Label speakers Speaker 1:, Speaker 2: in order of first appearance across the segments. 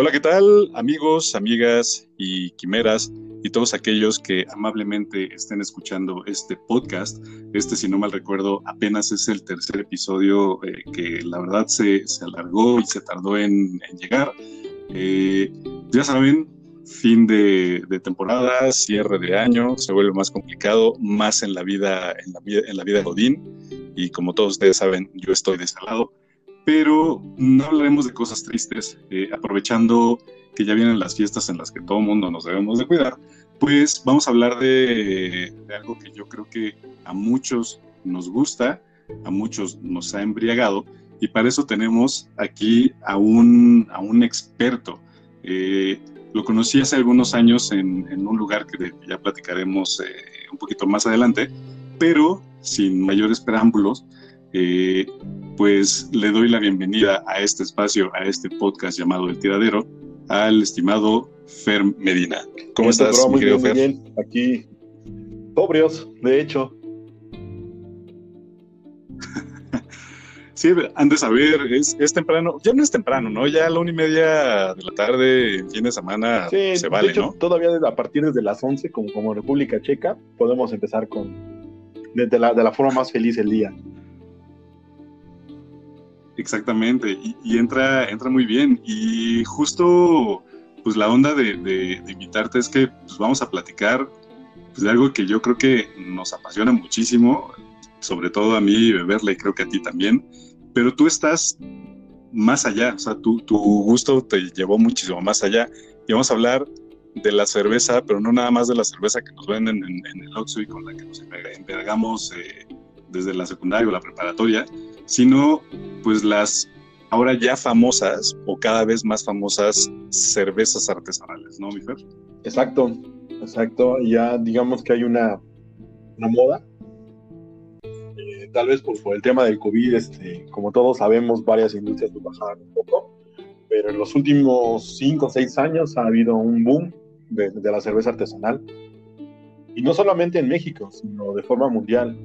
Speaker 1: Hola, ¿qué tal amigos, amigas y quimeras y todos aquellos que amablemente estén escuchando este podcast? Este, si no mal recuerdo, apenas es el tercer episodio eh, que la verdad se, alargó y se tardó en, llegar. Eh, ya saben, fin de, temporada, cierre de año, se vuelve más complicado, más en la vida, en la vida, en la vida de Godín. Y como todos ustedes saben, yo estoy de ese lado pero no hablaremos de cosas tristes, eh, aprovechando que ya vienen las fiestas en las que todo mundo nos debemos de cuidar, pues vamos a hablar de, algo que yo creo que a muchos nos gusta, a muchos nos ha embriagado, y para eso tenemos aquí a un, a un experto. Eh, lo conocí hace algunos años en, un lugar que ya platicaremos eh, un poquito más adelante, pero sin mayores preámbulos, eh, pues le doy la bienvenida a este espacio, a este podcast llamado El Tiradero, al estimado Fer Medina.
Speaker 2: ¿Cómo estás, mi querido Fer? Muy bien, aquí, sobrios, de hecho.
Speaker 1: sí, han de saber, es, temprano, ya no es temprano, ¿no? Ya a la una y media de la tarde, fin de semana, se vale, de hecho,
Speaker 2: Todavía a partir de las 11, como, como República Checa, podemos empezar con, de la forma más feliz el día.
Speaker 1: Exactamente, y, entra, entra muy bien. Y justo, pues la onda de, invitarte es que pues, vamos a platicar pues, de algo que yo creo que nos apasiona muchísimo, sobre todo a mí beberla y creo que a ti también, pero tú estás más allá, o sea, tu, tu gusto te llevó muchísimo más allá. Y vamos a hablar de la cerveza, pero no nada más de la cerveza que nos venden en, el Oxxo y con la que nos envergamos eh, desde la secundaria o la preparatoria, sino pues las ahora ya famosas o cada vez más famosas cervezas artesanales, ¿no, mi Fer?
Speaker 2: Exacto, exacto. Ya digamos que hay una, una moda. Eh, tal vez por, el tema del COVID, este, como todos sabemos, varias industrias bajaron un poco, pero en los últimos 5 o 6 años ha habido un boom de, la cerveza artesanal. Y no solamente en México, sino de forma mundial.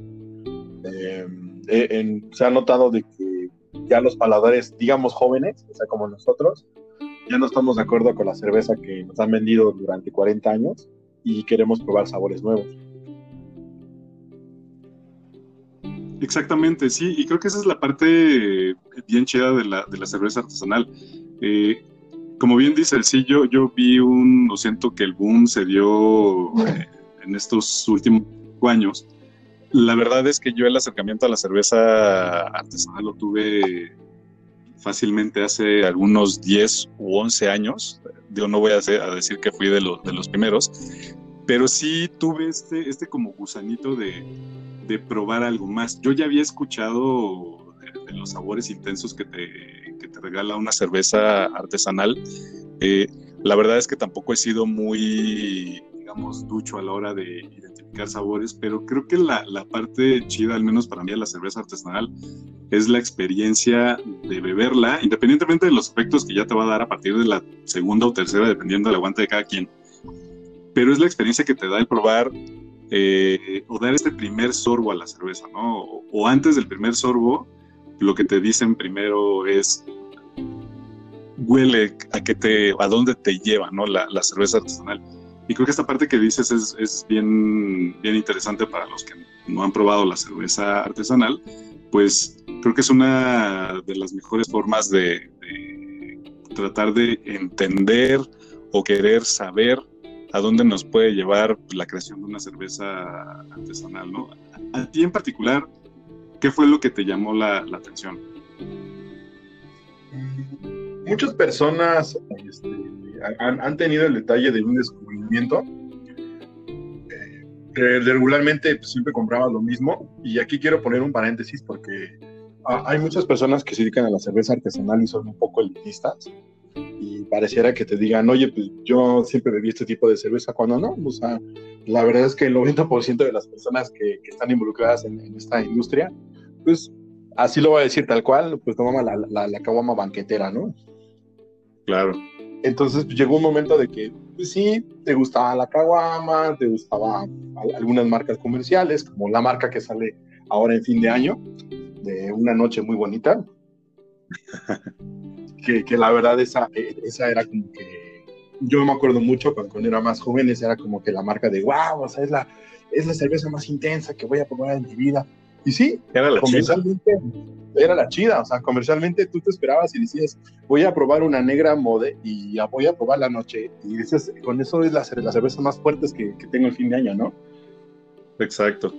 Speaker 2: Eh, eh, se ha notado de que ya los paladares, digamos jóvenes, o sea, como nosotros, ya no estamos de acuerdo con la cerveza que nos han vendido durante 40 años y queremos probar sabores nuevos.
Speaker 1: Exactamente, sí, y creo que esa es la parte bien chida de la, de la cerveza artesanal. Eh, como bien dice el sí, yo, vi un, lo siento que el boom se dio en estos últimos años, la verdad es que yo el acercamiento a la cerveza artesanal lo tuve fácilmente hace algunos 10 u 11 años. Yo no voy a, decir que fui de, los primeros, pero sí tuve este, este como gusanito de, probar algo más. Yo ya había escuchado de, los sabores intensos que te, que te, regala una cerveza artesanal. Eh, la verdad es que tampoco he sido muy, digamos, ducho a la hora de sabores, pero creo que la, la, parte chida, al menos para mí, de la cerveza artesanal, es la experiencia de beberla, independientemente de los efectos que ya te va a dar a partir de la segunda o tercera, dependiendo del aguante de cada quien. Pero es la experiencia que te da el probar eh, o dar este primer sorbo a la cerveza, ¿no? O, antes del primer sorbo, lo que te dicen primero es huele a que te, a dónde te lleva, ¿no? La, la cerveza artesanal y creo que esta parte que dices es, es, bien, bien interesante para los que no han probado la cerveza artesanal, pues creo que es una de las mejores formas de, tratar de entender o querer saber a dónde nos puede llevar la creación de una cerveza artesanal, ¿no? A, ti en particular, ¿qué fue lo que te llamó la, atención?
Speaker 2: Muchas personas este, han, tenido el detalle de un descubrimiento. Eh, regularmente pues, siempre compraba lo mismo y aquí quiero poner un paréntesis porque hay muchas personas que se dedican a la cerveza artesanal y son un poco elitistas y pareciera que te digan, oye, pues yo siempre bebí este tipo de cerveza, cuando no, o sea, la verdad es que el 90% de las personas que, están involucradas en, esta industria, pues así lo voy a decir tal cual, pues toman la, la, la caguama banquetera, ¿no?
Speaker 1: Claro.
Speaker 2: Entonces pues, llegó un momento de que, pues sí, te gustaba la caguama, te gustaban algunas marcas comerciales, como la marca que sale ahora en fin de año, de una noche muy bonita. que, que, la verdad esa, esa era como que, yo me acuerdo mucho cuando, era más joven, esa era como que la marca de, wow, o sea, es la, es la cerveza más intensa que voy a probar en mi vida. Y sí,
Speaker 1: era la comercialmente
Speaker 2: era la chida, o sea, comercialmente tú te esperabas y decías, voy a probar una negra mode y voy a probar la noche. Y dices, con eso es la, la cerveza más fuerte que, que tengo el fin de año, ¿no?
Speaker 1: Exacto.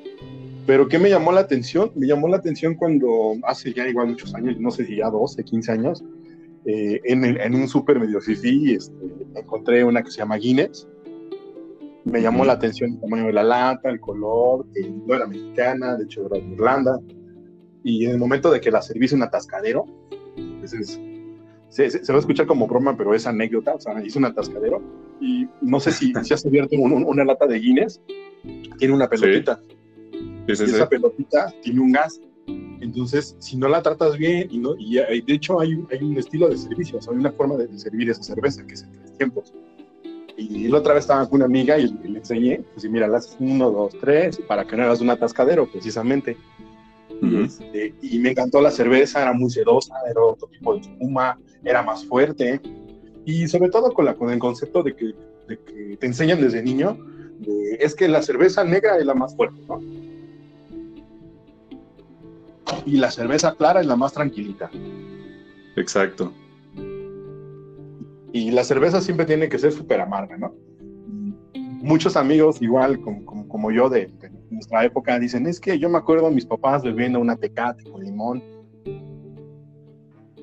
Speaker 2: Pero ¿qué me llamó la atención? Me llamó la atención cuando hace ya igual muchos años, no sé si ya 12, 15 años, eh, en, en, un súper medio fifi este, encontré una que se llama Guinness. Me llamó la atención el tamaño de la lata, el color, que no era mexicana, de hecho era de Irlanda. Y en el momento de que la serví un atascadero, pues se, se, va a escuchar como broma, pero es anécdota, o sea, hice un atascadero. Y no sé si, si has abierto una lata de Guinness, tiene una pelotita. y esa pelotita tiene un gas. Entonces, si no la tratas bien, y, no, y de hecho hay, hay un estilo de servicio, o sea, hay una forma de, servir esa cerveza que es en tres tiempos. Y la otra vez estaba con una amiga y, le enseñé, pues mira, las uno, dos, tres, para que no hagas un atascadero, precisamente. Este, y me encantó la cerveza, era muy sedosa, era otro tipo de espuma, era más fuerte. Y sobre todo con, la, con el concepto de que, de que te enseñan desde niño es que la cerveza negra es la más fuerte, ¿no? Y la cerveza clara es la más tranquilita.
Speaker 1: Exacto.
Speaker 2: Y la cerveza siempre tiene que ser súper amarga, ¿no? Muchos amigos, igual como, como, yo de, nuestra época, dicen, es que yo me acuerdo a mis papás bebiendo una tecate con limón.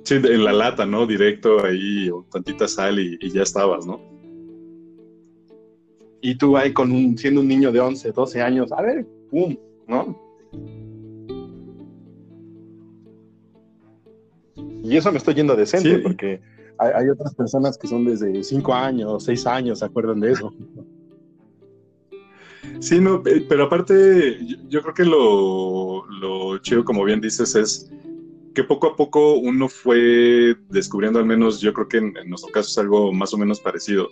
Speaker 1: Sí, en la lata, ¿no? Directo ahí, o tantita sal y, y ya estabas, ¿no?
Speaker 2: y tú ahí con un, siendo un niño de 11, 12 años, a ver, pum, ¿no? Y eso me estoy yendo decente, porque hay, otras personas que son desde 5 años, 6 años, se acuerdan de eso.
Speaker 1: Sí, no, eh, pero aparte, yo, creo que lo, lo chido, como bien dices, es que poco a poco uno fue descubriendo, al menos yo creo que en, en nuestro caso es algo más o menos parecido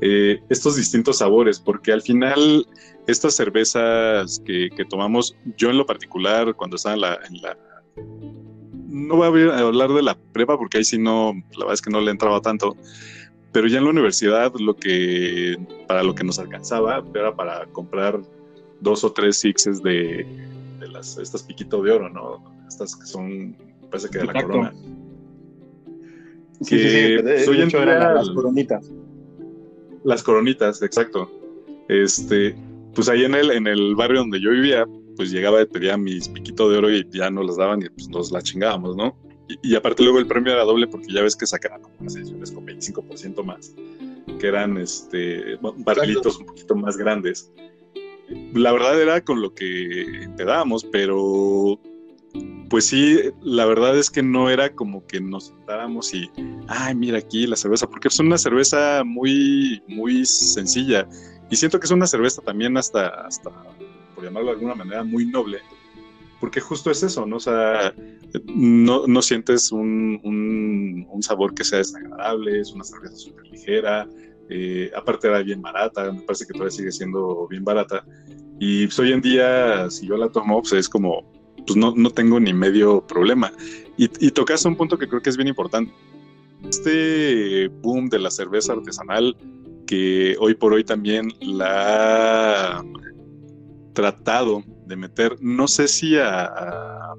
Speaker 1: eh, estos distintos sabores, porque al final estas cervezas que, tomamos, yo en lo particular, cuando estaba en la, no voy a hablar de la prepa porque ahí sí no, la verdad es que no le entraba tanto, pero ya en la universidad lo que, para lo que nos alcanzaba era para comprar dos o tres sixes de, las, estas piquito de oro, ¿no? Estas que son, parece que de la corona.
Speaker 2: Sí, sí, sí, soy en las coronitas.
Speaker 1: Las coronitas, exacto. Este, pues ahí en el, en el barrio donde yo vivía, pues llegaba y pedía mis piquitos de oro y ya no las daban y pues nos la chingábamos, ¿no? Y, aparte luego el premio era doble porque ya ves que sacaban como unas ediciones con 25% más, que eran este, barrilitos un poquito más grandes. La verdad era con lo que te dábamos, pero pues sí, la verdad es que no era como que nos sentáramos y, ay, mira aquí la cerveza, porque es una cerveza muy, muy sencilla. Y siento que es una cerveza también hasta, hasta, por llamarlo de alguna manera, muy noble, porque justo es eso, ¿no? O sea, no, no sientes un, un, sabor que sea desagradable, es una cerveza súper ligera, eh, aparte era bien barata, me parece que todavía sigue siendo bien barata. Y pues, hoy en día, si yo la tomo, pues es como, pues no, no tengo ni medio problema. Y, y tocas un punto que creo que es bien importante. Este boom de la cerveza artesanal, que hoy por hoy también la tratado de meter, no sé si a, a,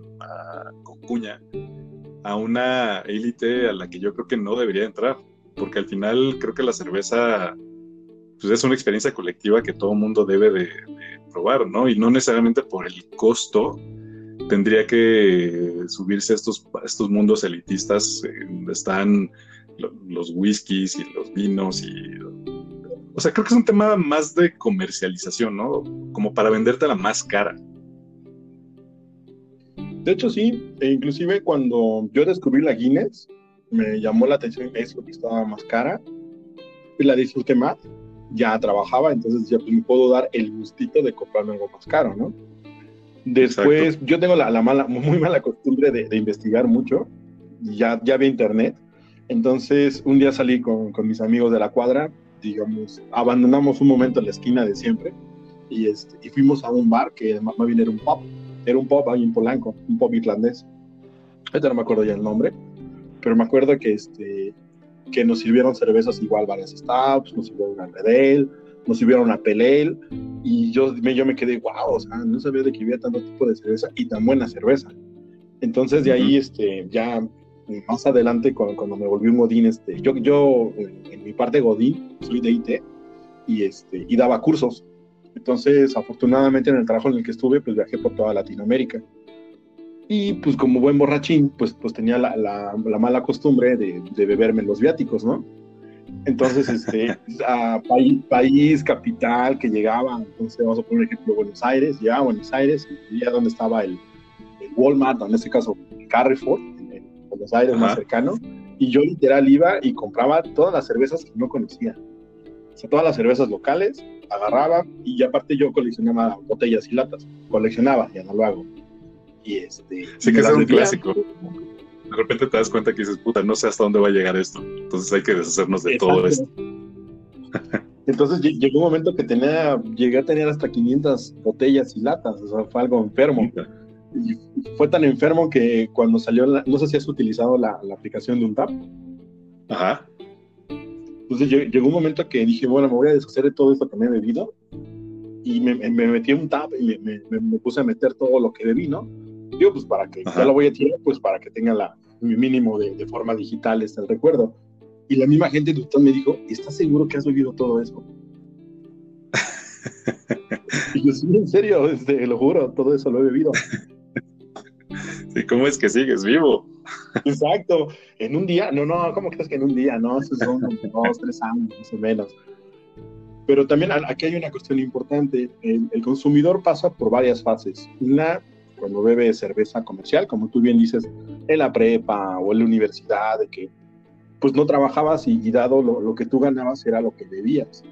Speaker 1: a una élite a la que yo creo que no debería entrar, porque al final creo que la cerveza pues es una experiencia colectiva que todo mundo debe de, de, probar, ¿no? Y no necesariamente por el costo tendría que subirse a estos, estos mundos elitistas donde están los whiskies y los vinos y o sea creo que es un tema más de comercialización no como para venderte la más cara
Speaker 2: de hecho sí e inclusive cuando yo descubrí la Guinness me llamó la atención eso que estaba más cara y la disfruté más ya trabajaba entonces ya pues, me puedo dar el gustito de comprarme algo más caro no Después, yo tengo la, mala, muy mala costumbre de, investigar mucho. Ya, ya vi internet. Entonces, un día salí con, con, mis amigos de la cuadra, digamos, abandonamos un momento en la esquina de siempre y, este, y fuimos a un bar que más bien era un pub. Era un pub ahí en Polanco, un pub irlandés. Ahorita no me acuerdo ya el nombre. pero me acuerdo que, este, que nos sirvieron cervezas igual, varias Stouts, nos sirvieron una Redel, nos sirvieron una Pelel, y yo me, yo me quedé, wow, o sea, no sabía de que había tanto tipo de cerveza y tan buena cerveza. Entonces de ahí, este, ya más adelante, cuando, cuando, me volví un Godín, este, yo, yo en mi parte Godín, soy de IT, y, este, y daba cursos. Entonces, afortunadamente en el trabajo en el que estuve, pues viajé por toda Latinoamérica. Y pues como buen borrachín, pues, pues tenía la, la, mala costumbre de, de, beberme los viáticos, ¿no? Entonces, este, a país, país, capital que llegaba, entonces vamos a poner ejemplo Buenos Aires, llegaba a Buenos Aires y veía dónde estaba el, el, Walmart, en este caso Carrefour, en, Buenos Aires más cercano, y yo literal iba y compraba todas las cervezas que no conocía. O sea, todas las cervezas locales, agarraba y aparte yo coleccionaba botellas y latas. Coleccionaba, ya no lo hago. Y este.
Speaker 1: Sí, que es un clásico. De repente te das cuenta que dices, puta, no sé hasta dónde va a llegar esto. Entonces hay que deshacernos de todo esto.
Speaker 2: Entonces llegó un momento que tenía, llegué a tener hasta 500 botellas y latas, o sea, fue algo enfermo. Fue tan enfermo que cuando salió, no sé si has utilizado la, la aplicación de un tap.
Speaker 1: Ajá.
Speaker 2: Entonces llegó un momento que dije, bueno, me voy a deshacer de todo esto que me he bebido. Y me, me metí en un tab y me, me, puse a meter todo lo que bebí, ¿no? Digo, pues para que, ya lo voy a tirar, pues para que tenga la, mi mínimo de, de forma digital este el recuerdo. Y la misma gente de me dijo, ¿estás seguro que has bebido todo eso? y yo, sí, en serio, este, lo juro, todo eso lo he bebido.
Speaker 1: ¿Y cómo es que sigues vivo?
Speaker 2: Exacto. En un día, no, no, ¿cómo crees que en un día? No, eso son dos, tres años, más o menos. Pero también aquí hay una cuestión importante. El, consumidor pasa por varias fases. Una, cuando bebe cerveza comercial, como tú bien dices, en la prepa o en la universidad, de que pues no trabajabas y, dado lo, lo, que tú ganabas era lo que bebías.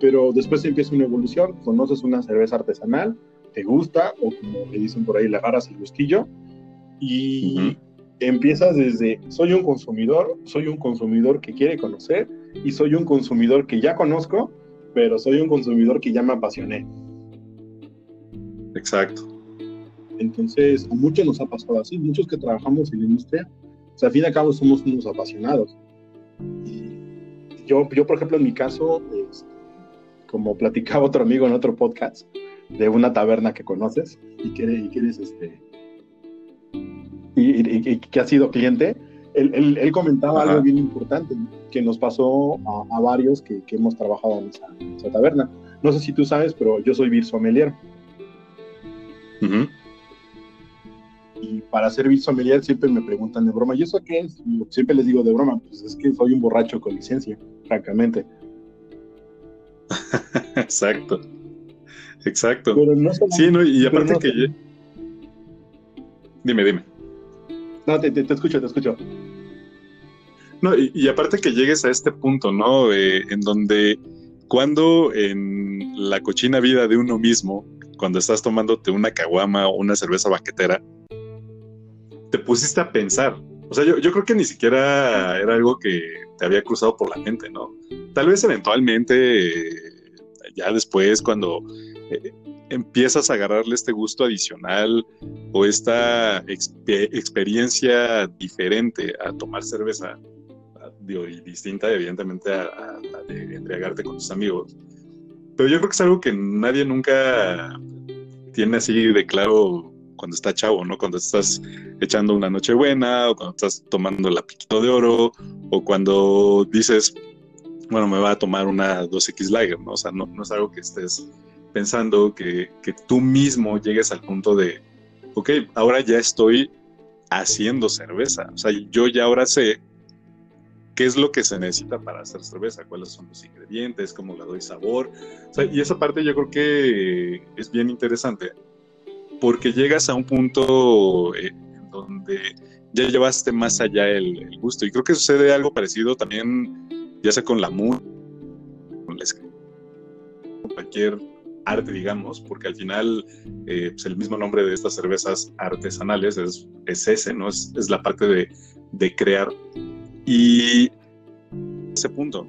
Speaker 2: Pero después empieza una evolución, conoces una cerveza artesanal, te gusta, o como le dicen por ahí, le agarras el gustillo, y empiezas desde soy un consumidor, soy un consumidor que quiere conocer y soy un consumidor que ya conozco, pero soy un consumidor que ya me apasioné.
Speaker 1: Exacto.
Speaker 2: Entonces, a muchos nos ha pasado así, muchos que trabajamos en la industria, o sea, al fin y al cabo somos unos apasionados. Y yo, yo, por ejemplo, en mi caso, este, como platicaba otro amigo en otro podcast, de una taberna que conoces y quieres, y quieres este, y, que ha sido cliente, él, él, comentaba algo bien importante que nos pasó a, varios que, que, hemos trabajado en esa, taberna. No sé si tú sabes, pero yo soy beer sommelier. Y para ser beer sommelier siempre me preguntan de broma, ¿y eso qué es? siempre les digo de broma, pues es que soy un borracho con licencia, francamente.
Speaker 1: Exacto. Exacto. sí, no, y aparte que... Dime, dime.
Speaker 2: No, te, escucho, te escucho.
Speaker 1: No, y, aparte que llegues a este punto, ¿no? en donde cuando en la cochina vida de uno mismo, cuando estás tomándote una caguama o una cerveza baquetera, te pusiste a pensar. O sea, yo, yo creo que ni siquiera era algo que te había cruzado por la mente, ¿no? Tal vez eventualmente, ya después, cuando eh, empiezas a agarrarle este gusto adicional o esta experiencia diferente a tomar cerveza, y distinta evidentemente a, la de embriagarte con tus amigos. Pero yo creo que es algo que nadie nunca tiene así de claro cuando está chavo, ¿no? Cuando estás echando una noche buena o cuando estás tomando la piquito de oro o cuando dices, bueno, me va a tomar una 2X Lager, ¿no? O sea, no, no es algo que estés pensando que, que tú mismo llegues al punto de, ok, ahora ya estoy haciendo cerveza. O sea, yo ya ahora sé qué es lo que se necesita para hacer cerveza, cuáles son los ingredientes, cómo le doy sabor. O sea, y esa parte yo creo que es bien interesante, porque llegas a un punto eh, donde ya llevaste más allá el, el, gusto. Y creo que sucede algo parecido también, ya sea con la música, con la cualquier arte, digamos, porque al final eh, pues el mismo nombre de estas cervezas artesanales es, es ese, ¿no? Es, es la parte de, de, crear. Y ese punto,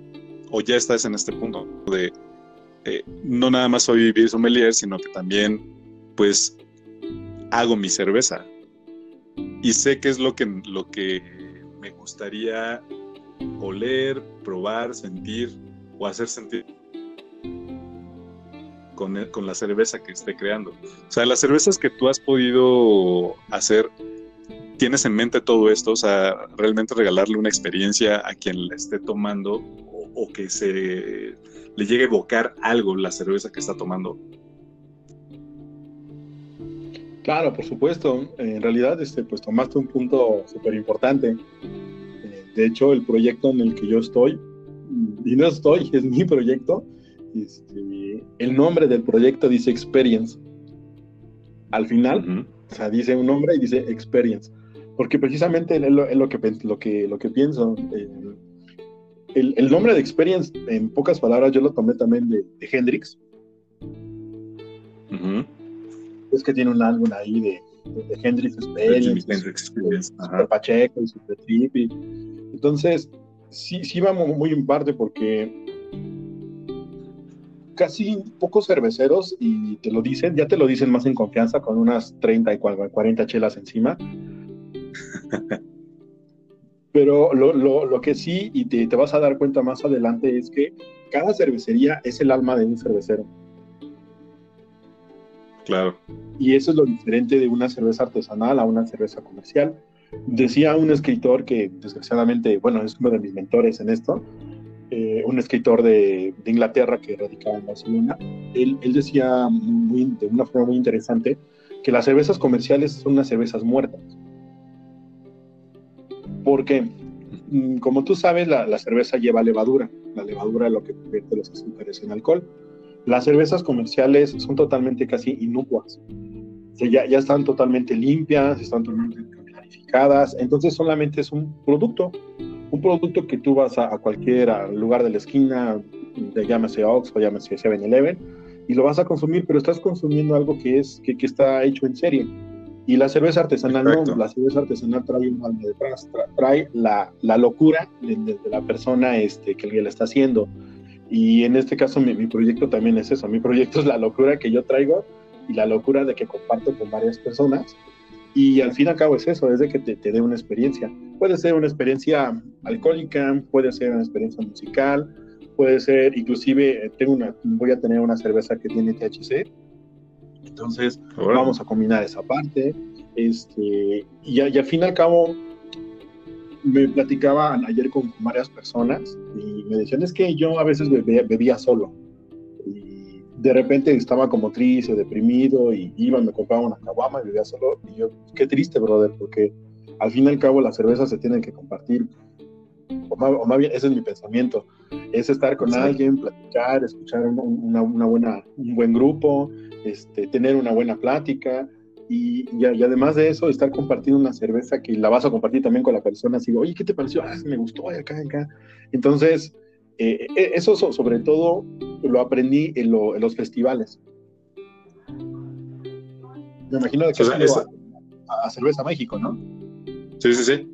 Speaker 1: o ya estás en este punto de eh, no nada más soy beer sommelier, sino que también, pues, hago mi cerveza. Y sé qué es lo que, lo que me gustaría oler, probar, sentir o hacer sentir con, con, la cerveza que esté creando. O sea, las cervezas que tú has podido hacer, ¿tienes en mente todo esto? O sea, realmente regalarle una experiencia a quien la esté tomando o, o que se le llegue a evocar algo la cerveza que está tomando.
Speaker 2: Claro, por supuesto. En realidad, este, pues tomaste un punto súper importante. Eh, de hecho, el proyecto en el que yo estoy, y no estoy, es mi proyecto, este, el nombre del proyecto dice Experience. Al final, o sea, dice un nombre y dice Experience. Porque precisamente es lo, lo, que, lo, que, lo que pienso. Eh, el, el, nombre de Experience, en pocas palabras, yo lo tomé también de, de Hendrix. Es que tiene un álbum ahí de, de, Hendrix Experience, Experience. Super Pacheco y Super Trippy. Entonces, sí, sí va muy en parte porque casi pocos cerveceros, y te lo dicen, ya te lo dicen más en confianza, con unas 30 y 40 chelas encima. Pero lo, lo, lo, que sí, y te, te, vas a dar cuenta más adelante, es que cada cervecería es el alma de un cervecero.
Speaker 1: Claro.
Speaker 2: Y eso es lo diferente de una cerveza artesanal a una cerveza comercial. Decía un escritor que, desgraciadamente, bueno, es uno de mis mentores en esto, eh, un escritor de, Inglaterra que radicaba en Barcelona, él, decía de una forma muy interesante que las cervezas comerciales son unas cervezas muertas. Porque, mm, como tú sabes, la, cerveza lleva levadura. La levadura es lo que convierte los azúcares en alcohol. Las cervezas comerciales son totalmente casi inocuas. Ya están totalmente limpias, están totalmente clarificadas. Entonces solamente es un producto un producto que tú vas a, a cualquier lugar de la esquina, de, llámese Ox o llámese 7-Eleven, y lo vas a consumir, pero estás consumiendo algo que, es, que, que está hecho en serie. Y la cerveza artesanal no, la cerveza artesanal trae un alma detrás, trae la, la locura de, de, de, la persona este, que la está haciendo. Y en este caso mi, mi, proyecto también es eso, mi proyecto es la locura que yo traigo y la locura de que comparto con varias personas y al fin y al cabo es eso, es de que te, te dé una experiencia. Puede ser una experiencia alcohólica, puede ser una experiencia musical, puede ser, inclusive, tengo una, voy a tener una cerveza que tiene THC, entonces bueno. vamos a combinar esa parte. Este, y, y al fin y al cabo, me platicaba ayer con varias personas y me decían, es que yo a veces bebía, bebía solo de repente estaba como triste, deprimido, y iba, me compraba una caguama y vivía solo. Y yo, qué triste, brother, porque al fin y al cabo las cervezas se tienen que compartir. O más, o más bien, ese es mi pensamiento. Es estar con sí. alguien, platicar, escuchar una, una, buena, un buen grupo, este, tener una buena plática. Y, y, y, además de eso, estar compartiendo una cerveza que la vas a compartir también con la persona. Así, oye, ¿qué te pareció? Ah, me gustó, acá, acá. Entonces, eh, eso sobre todo lo aprendí en, lo, en, los festivales. Me imagino que o sea, es... a, a, Cerveza México, ¿no?
Speaker 1: Sí, sí, sí.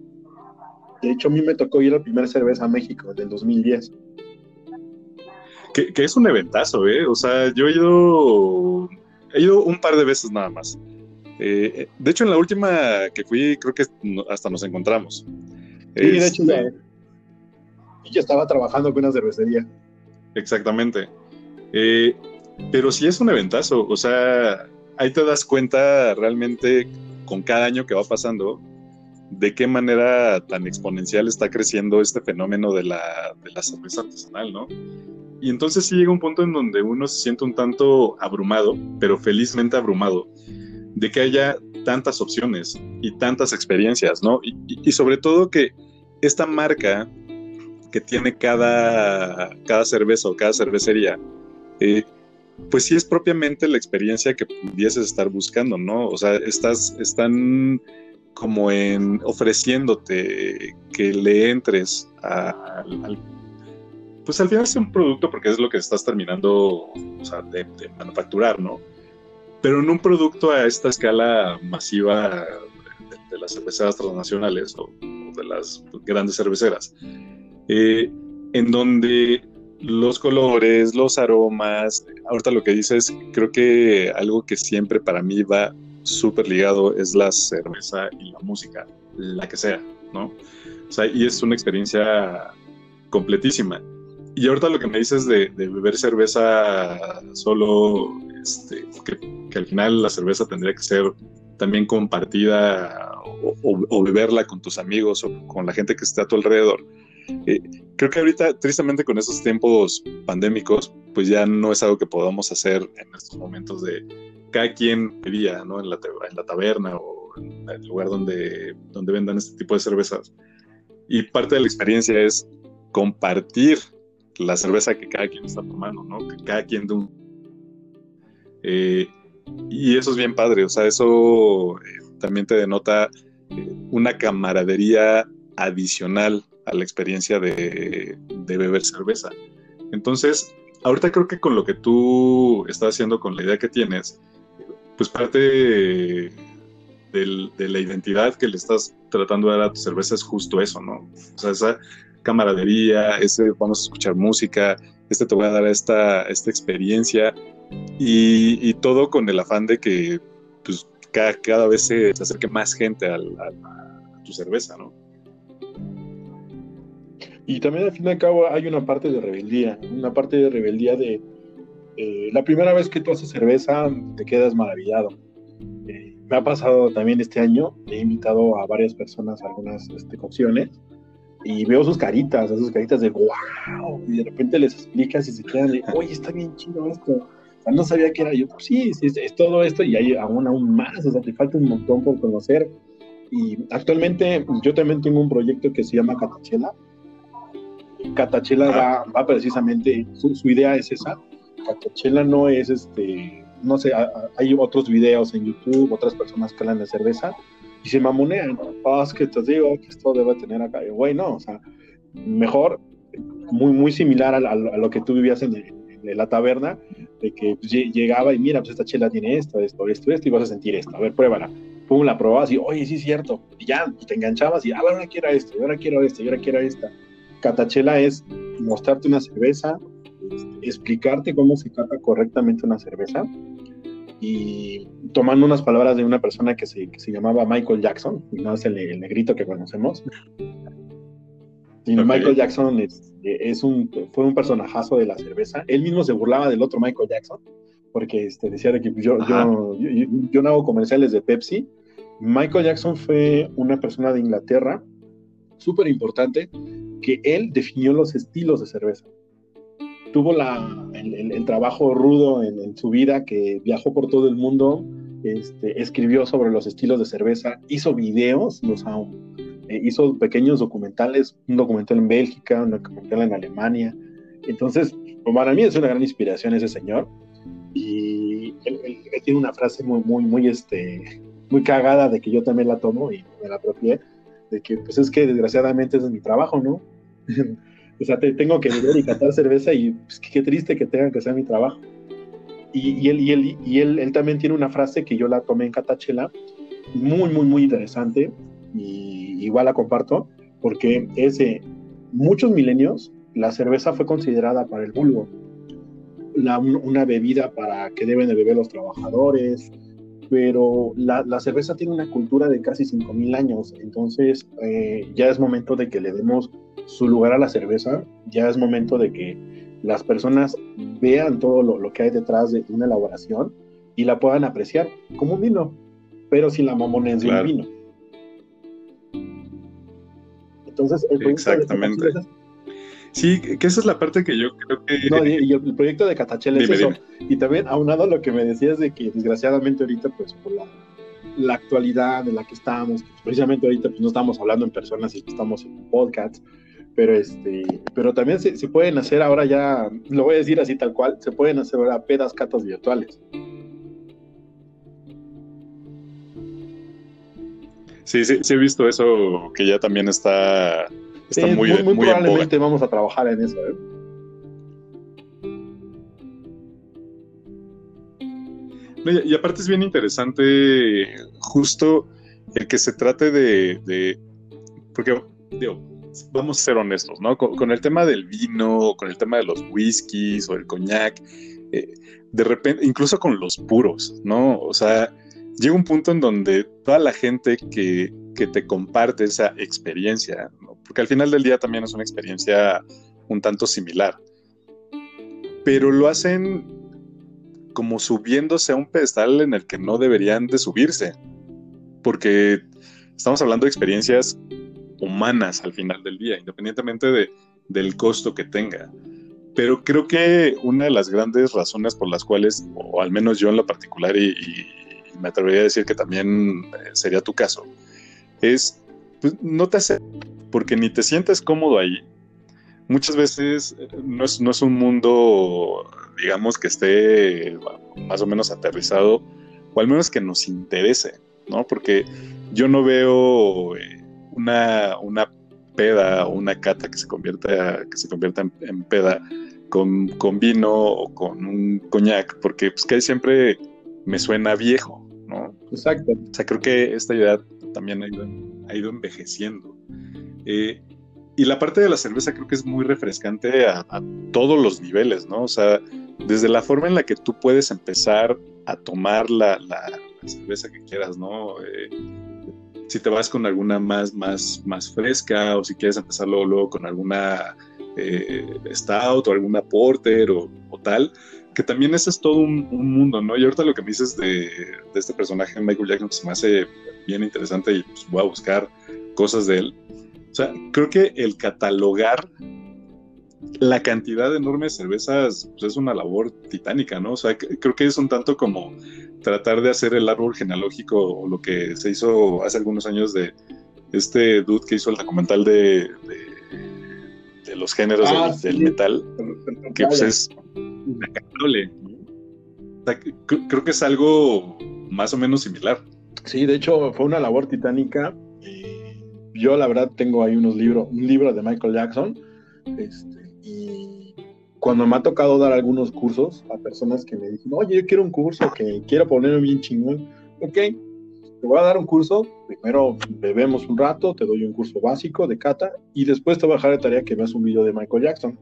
Speaker 2: De hecho, a mí me tocó ir a la primera Cerveza México del 2010.
Speaker 1: Que, que, es un eventazo, ¿eh? O sea, yo he ido, he ido un par de veces nada más. Eh, de hecho, en la última que fui, creo que hasta nos encontramos.
Speaker 2: Sí, este... de hecho, ya, y ya estaba trabajando con una cervecería.
Speaker 1: Exactamente. Eh, pero sí es un eventazo, o sea, ahí te das cuenta realmente con cada año que va pasando de qué manera tan exponencial está creciendo este fenómeno de la, de la cerveza artesanal, ¿no? Y entonces sí llega un punto en donde uno se siente un tanto abrumado, pero felizmente abrumado, de que haya tantas opciones y tantas experiencias, ¿no? Y, y, sobre todo que esta marca que tiene cada, cada cerveza o cada cervecería, eh, pues sí es propiamente la experiencia que pudieses estar buscando, ¿no? O sea, estás, están como en ofreciéndote que le entres al, al pues al final es un producto porque es lo que estás terminando o sea, de, manufacturar, ¿no? Pero en un producto a esta escala masiva de, de las cerveceras transnacionales o, o, de las grandes cerveceras, eh, en donde los colores, los aromas, ahorita lo que dices, creo que algo que siempre para mí va súper ligado es la cerveza y la música, la que sea. ¿no? O sea, y es una experiencia completísima. Y ahorita lo que me dices de, beber cerveza solo, este, que, al final la cerveza tendría que ser también compartida o, beberla con tus amigos o con la gente que está a tu alrededor. Eh, creo que ahorita, tristemente, con esos tiempos pandémicos, pues ya no es algo que podamos hacer en estos momentos de cada quien bebía, ¿no? En la, en la taberna o en el lugar donde, donde vendan este tipo de cervezas. Y parte de la experiencia es compartir la cerveza que cada quien está tomando, ¿no? Que cada quien de un... Eh, y eso es bien padre, o sea, eso eh, también te denota eh, una camaradería adicional a la experiencia de, beber cerveza. Entonces, ahorita creo que con lo que tú estás haciendo, con la idea que tienes, pues parte de, la identidad que le estás tratando de dar a tu cerveza es justo eso, ¿no? O sea, esa camaradería, ese vamos a escuchar música, este te voy a dar esta, esta experiencia y, todo con el afán de que pues, cada, vez se, acerque más gente a, tu cerveza, ¿no?
Speaker 2: Y también al fin y al cabo hay una parte de rebeldía, una parte de rebeldía de eh, la primera vez que tú haces cerveza te quedas maravillado. Eh, me ha pasado también este año, he invitado a varias personas a algunas este, cocciones y veo sus caritas, sus caritas de wow, y de repente les explicas y se quedan de, oye, está bien chido esto. O sea, no sabía que era yo, pues sí, sí es, todo esto y hay aún, aún más, o sea, te falta un montón por conocer. Y actualmente yo también tengo un proyecto que se llama Catachela. Catachela va, va precisamente, su, idea es esa. Catachela no es este, no sé, hay otros videos en YouTube, otras personas que hablan de cerveza y se mamonean. Es que te digo que esto debe tener acá. Güey, no, o sea, mejor, muy, muy similar a, lo que tú vivías en, la taberna, de que pues, llegaba y mira, pues esta chela tiene esto, esto, esto, esto, y vas a sentir esto. A ver, pruébala. Pum, la probabas y, oye, sí es cierto. Y ya, pues, te enganchabas y, ah, ahora quiero esto, y ahora quiero esto, y ahora quiero esta. Catachela es mostrarte una cerveza, explicarte cómo se cata correctamente una cerveza y tomando unas palabras de una persona que se, que se llamaba Michael Jackson, y no es el, negrito que conocemos. Michael Jackson es, es, un, fue un personajazo de la cerveza. Él mismo se burlaba del otro Michael Jackson, porque este, decía que yo, yo, yo, yo, no hago comerciales de Pepsi. Michael Jackson fue una persona de Inglaterra súper importante él definió los estilos de cerveza tuvo la, el, trabajo rudo en, su vida, que viajó por todo el mundo, este, escribió sobre los estilos de cerveza, hizo videos, los, eh, hizo pequeños documentales, un documental en Bélgica, un documental en Alemania. Entonces, para mí es una gran inspiración ese señor. Y él, tiene una frase muy, muy, muy, este, muy cagada de que yo también la tomo y me la apropié, de que pues es que desgraciadamente ese es mi trabajo, ¿no? O sea, te, tengo que beber y catar cerveza y pues, qué triste que tenga que ser mi trabajo. Y, él, y, él, y él, él, también tiene una frase que yo la tomé en Catachela, muy, muy, muy interesante, y igual la comparto, porque es de muchos milenios, la cerveza fue considerada para el vulgo, la, una bebida para que deben de beber los trabajadores, pero la, la, cerveza tiene una cultura de casi 5.000 años, entonces eh, ya es momento de que le demos su lugar a la cerveza, ya es momento de que las personas vean todo lo, que hay detrás de una elaboración y la puedan apreciar como un vino, pero sin la mamonencia del vino.
Speaker 1: Entonces, el Exactamente. Sí, que esa es la parte que yo creo que...
Speaker 2: No, y, el proyecto de Catachel es eso. Y también, aunado a lo que me decías de que desgraciadamente ahorita, pues por la, la actualidad en la que estamos, precisamente ahorita pues no estamos hablando en personas y estamos en podcast, pero este, pero también se, pueden hacer ahora ya, lo voy a decir así tal cual, se pueden hacer ahora pedas catas virtuales.
Speaker 1: Sí, sí, sí he visto eso que ya también está, está muy,
Speaker 2: muy, muy, probablemente vamos a trabajar en eso. ¿eh?
Speaker 1: Y aparte es bien interesante justo el que se trate de, de porque digo, vamos a ser honestos, ¿no? Con, el tema del vino, con el tema de los whiskies o el coñac, eh, de repente, incluso con los puros, ¿no? O sea, llega un punto en donde toda la gente que que te comparte esa experiencia, porque al final del día también es una experiencia un tanto similar, pero lo hacen como subiéndose a un pedestal en el que no deberían de subirse, porque estamos hablando de experiencias humanas al final del día, independientemente de, del costo que tenga. Pero creo que una de las grandes razones por las cuales, o al menos yo en lo particular, y, me atrevería a decir que también eh, sería tu caso, es, pues, no te hace, porque ni te sientes cómodo ahí. Muchas veces eh, no es, no es un mundo, digamos, que esté más o menos aterrizado, o al menos que nos interese, ¿no? Porque yo no veo eh, una, una peda o una cata que se convierta, que se convierta en, peda con, con, vino o con un coñac, porque pues que siempre me suena viejo, ¿no?
Speaker 2: Exacto.
Speaker 1: O sea, creo que esta idea también ha ido, ha ido envejeciendo. Eh, y la parte de la cerveza creo que es muy refrescante a, todos los niveles, ¿no? O sea, desde la forma en la que tú puedes empezar a tomar la, la, cerveza que quieras, ¿no? Eh, si te vas con alguna más, más, más fresca o si quieres empezar luego, con alguna eh, stout o alguna porter o, tal, que también ese es todo un, mundo, ¿no? Y ahorita lo que me dices de, de este personaje, Michael Jackson, se me hace bien interesante y pues voy a buscar cosas de él. O sea, creo que el catalogar la cantidad de enormes cervezas pues, es una labor titánica, ¿no? O sea, creo que es un tanto como tratar de hacer el árbol genealógico o lo que se hizo hace algunos años de este dude que hizo el documental de, de, los géneros del, ah, metal, que pues es inacabable. O sea, creo que es algo más o menos similar.
Speaker 2: Sí, de hecho fue una labor titánica. yo la verdad tengo ahí unos libros, un libro de Michael Jackson, este, y cuando me ha tocado dar algunos cursos a personas que me dicen, oye, yo quiero un curso que quiero ponerme bien chingón, ok, te voy a dar un curso, primero bebemos un rato, te doy un curso básico de kata y después te voy a dejar de tarea que veas un video de Michael Jackson.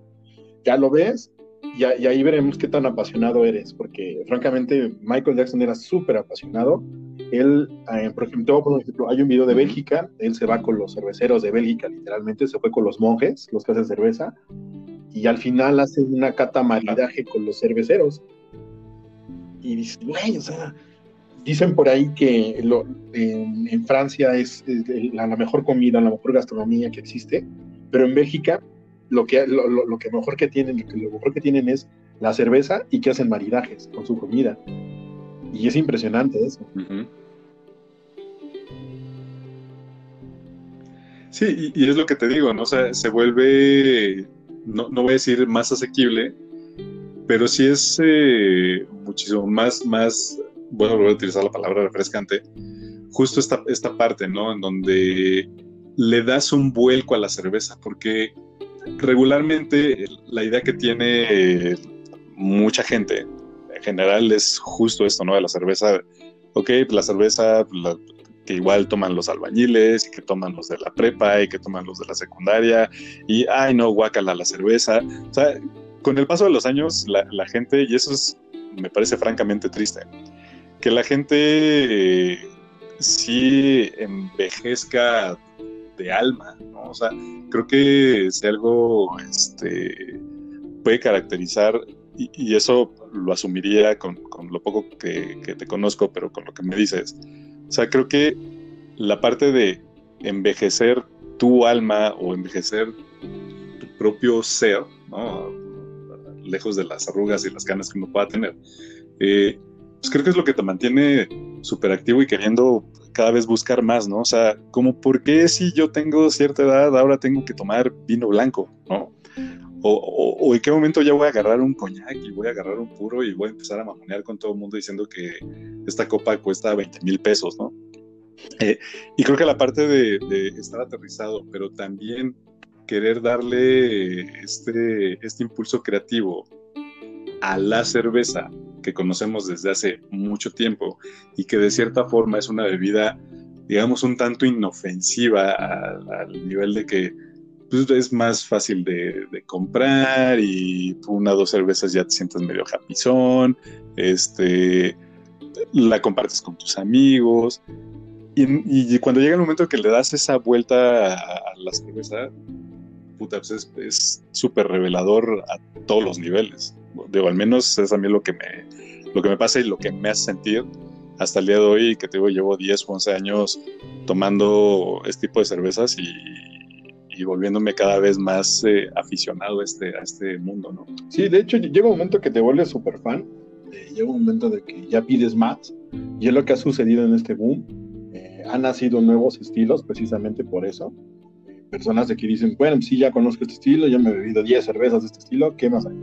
Speaker 2: Ya lo ves y, y ahí veremos qué tan apasionado eres, porque francamente Michael Jackson era súper apasionado él, eh, por ejemplo, hay un video de Bélgica, él se va con los cerveceros de Bélgica, literalmente, se fue con los monjes, los que hacen cerveza, y al final hace una cata maridaje con los cerveceros. Y dice, güey, o sea, dicen por ahí que en, Francia es, la, mejor comida, la mejor gastronomía que existe, pero en Bélgica lo que, lo, que mejor que tienen, lo, mejor que tienen es la cerveza y que hacen maridajes con su comida. Y es impresionante eso.
Speaker 1: Sí, y, es lo que te digo, ¿no? O sea, se vuelve, no, voy a decir más asequible, pero sí es eh, muchísimo más, más, bueno, voy a utilizar la palabra refrescante, justo esta, esta parte, ¿no? En donde le das un vuelco a la cerveza, porque regularmente la idea que tiene mucha gente en general es justo esto, ¿no? La cerveza, ok, la cerveza que igual toman los albañiles que toman los de la prepa y que toman los de la secundaria y, ay, no, guácala la cerveza. O sea, con el paso de los años, la, gente, y eso es, me parece francamente triste, que la gente eh, sí envejezca de alma, ¿no? O sea, creo que si algo este, puede caracterizar y, eso lo asumiría con, lo poco que, te conozco, pero con lo que me dices. O sea, creo que la parte de envejecer tu alma o envejecer tu propio ser, ¿no? lejos de las arrugas y las canas que uno pueda tener, eh, pues creo que es lo que te mantiene súper activo y queriendo cada vez buscar más, ¿no? O sea, como por qué si yo tengo cierta edad ahora tengo que tomar vino blanco, ¿no? O, en qué momento ya voy a agarrar un coñac y voy a agarrar un puro y voy a empezar a mamonear con todo el mundo diciendo que esta copa cuesta 20 mil pesos, ¿no? Eh, y creo que la parte de, estar aterrizado, pero también querer darle este, este impulso creativo a la cerveza que conocemos desde hace mucho tiempo y que de cierta forma es una bebida, digamos, un tanto inofensiva al nivel de que pues es más fácil de, comprar y una o dos cervezas ya te sientes medio japizón, este, la compartes con tus amigos. y, cuando llega el momento que le das esa vuelta a, la cerveza, puta, pues es súper revelador a todos los niveles. Digo, al menos es a mí lo que me, lo que me pasa y lo que me hace sentir hasta el día de hoy, que te digo, llevo 10 o 11 años tomando este tipo de cervezas y, volviéndome cada vez más eh, aficionado a este, a este mundo, ¿no?
Speaker 2: Sí, de hecho llega un momento que te vuelves súper fan, eh, llega un momento de que ya pides más, y es lo que ha sucedido en este boom. Eh, han nacido nuevos estilos precisamente por eso. personas de que dicen, bueno, sí, ya conozco este estilo, ya me he bebido 10 cervezas de este estilo, ¿qué más hay?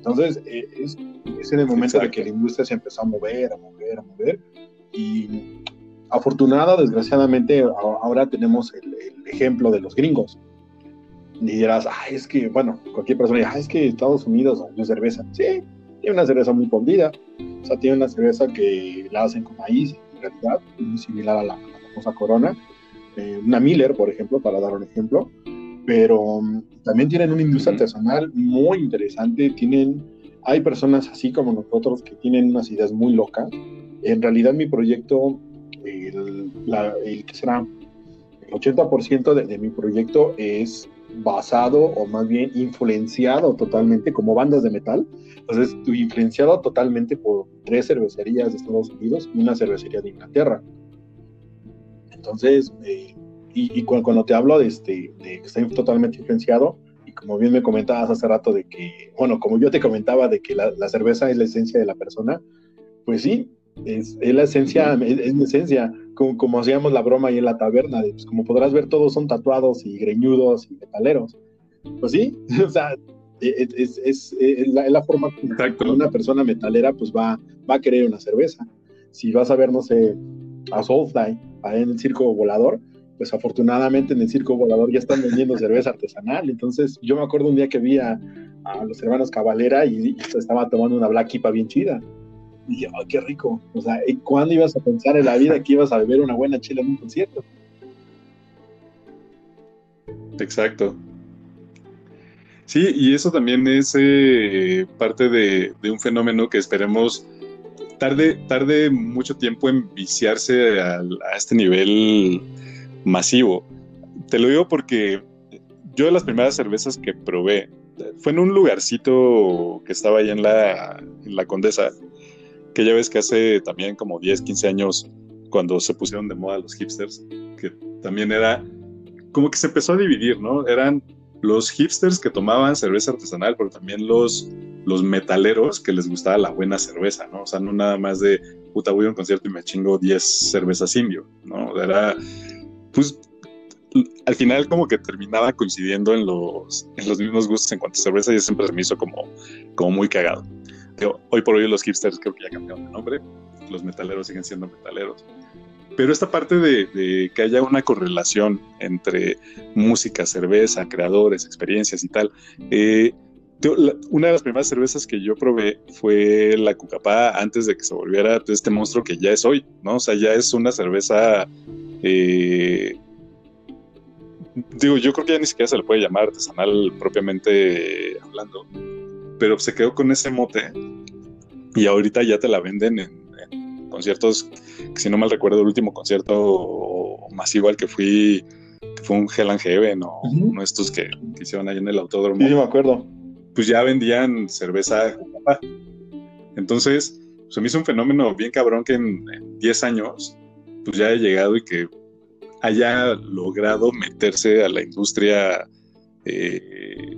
Speaker 2: Entonces, es, es en el momento de que la industria se empezó a mover, a mover, a mover, y afortunada, desgraciadamente, ahora tenemos el, ejemplo de los gringos. Y dirás, ah, es que, bueno, cualquier persona dirá, ah, es que Estados Unidos hay cerveza. Sí, tiene una cerveza muy podrida. O sea, tiene una cerveza que la hacen con maíz, en realidad, muy similar a la, famosa Corona. Eh, una Miller, por ejemplo, para dar un ejemplo. Pero mm, también tienen una industria artesanal muy interesante. Tienen, hay personas así como nosotros que tienen unas ideas muy locas. En realidad, mi proyecto el, que será el 80% de, de, mi proyecto es basado o más bien influenciado totalmente como bandas de metal. Entonces, influenciado totalmente por tres cervecerías de Estados Unidos y una cervecería de Inglaterra. Entonces, eh, y, cuando, te hablo de, este, de que está totalmente influenciado, y como bien me comentabas hace rato de que, bueno, como yo te comentaba de que la, la cerveza es la esencia de la persona, pues sí, es, la esencia, es, mi esencia, como, como, hacíamos la broma ahí en la taberna, pues como podrás ver, todos son tatuados y greñudos y metaleros. Pues sí, o sea, e, e, es, es, es la, la, forma como una persona metalera pues va, va a querer una cerveza. Si vas a ver, no sé, a Soulfly, ahí en el circo volador, pues afortunadamente en el circo volador ya están vendiendo cerveza artesanal. Entonces, yo me acuerdo un día que vi a, los hermanos Cabalera y, y, estaba tomando una Black Ipa bien chida. Y dije, oh, qué rico. O sea, ¿cuándo ibas a pensar en la vida que ibas a beber una buena chela en un concierto?
Speaker 1: Exacto. Sí, y eso también es eh, parte de, un fenómeno que esperemos tarde, tarde mucho tiempo en viciarse a este nivel masivo. Te lo digo porque yo de las primeras cervezas que probé fue en un lugarcito que estaba ahí en la, en la Condesa, que ya ves que hace también como 10, 15 años, cuando se pusieron de moda los hipsters, que también era como que se empezó a dividir, ¿no? Eran los hipsters que tomaban cerveza artesanal, pero también los, los metaleros que les gustaba la buena cerveza, ¿no? O sea, no nada más de, puta, voy a un concierto y me chingo 10 cervezas indio, ¿no? Era, pues, al final como que terminaba coincidiendo en los, en los mismos gustos en cuanto a cerveza y siempre se me hizo como, como muy cagado hoy por hoy los hipsters creo que ya cambiaron de nombre, los metaleros siguen siendo metaleros. Pero esta parte de, que haya una correlación entre música, cerveza, creadores, experiencias y tal. Eh, una de las primeras cervezas que yo probé fue la Cucapá antes de que se volviera este monstruo que ya es hoy, ¿no? O sea, ya es una cerveza. Eh, digo, yo creo que ya ni siquiera se le puede llamar artesanal propiamente hablando pero se quedó con ese mote y ahorita ya te la venden en, conciertos, que si no mal recuerdo, el último concierto masivo al que fui, que fue un Hell and Heaven o uno de estos que, hicieron ahí en el autódromo.
Speaker 2: Sí, me acuerdo.
Speaker 1: Pues ya vendían cerveza Entonces, se me hizo un fenómeno bien cabrón que en 10 años, pues ya haya llegado y que haya logrado meterse a la industria, eh,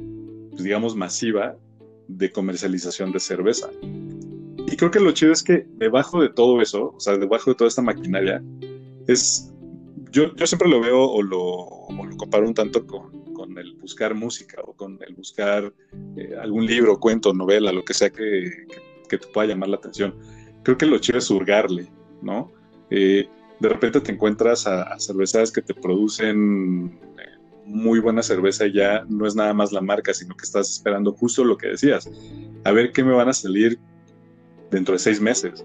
Speaker 1: pues digamos, masiva de comercialización de cerveza. Y creo que lo chido es que debajo de todo eso, o sea, debajo de toda esta maquinaria, es, yo, yo siempre lo veo o lo, comparo un tanto con, el buscar música o con el buscar eh, algún libro, cuento, novela, lo que sea que, que, te pueda llamar la atención. Creo que lo chido es hurgarle, ¿no? Eh, de repente te encuentras a, a cervezas que te producen muy buena cerveza ya no es nada más la marca, sino que estás esperando justo lo que decías. A ver qué me van a salir dentro de seis meses.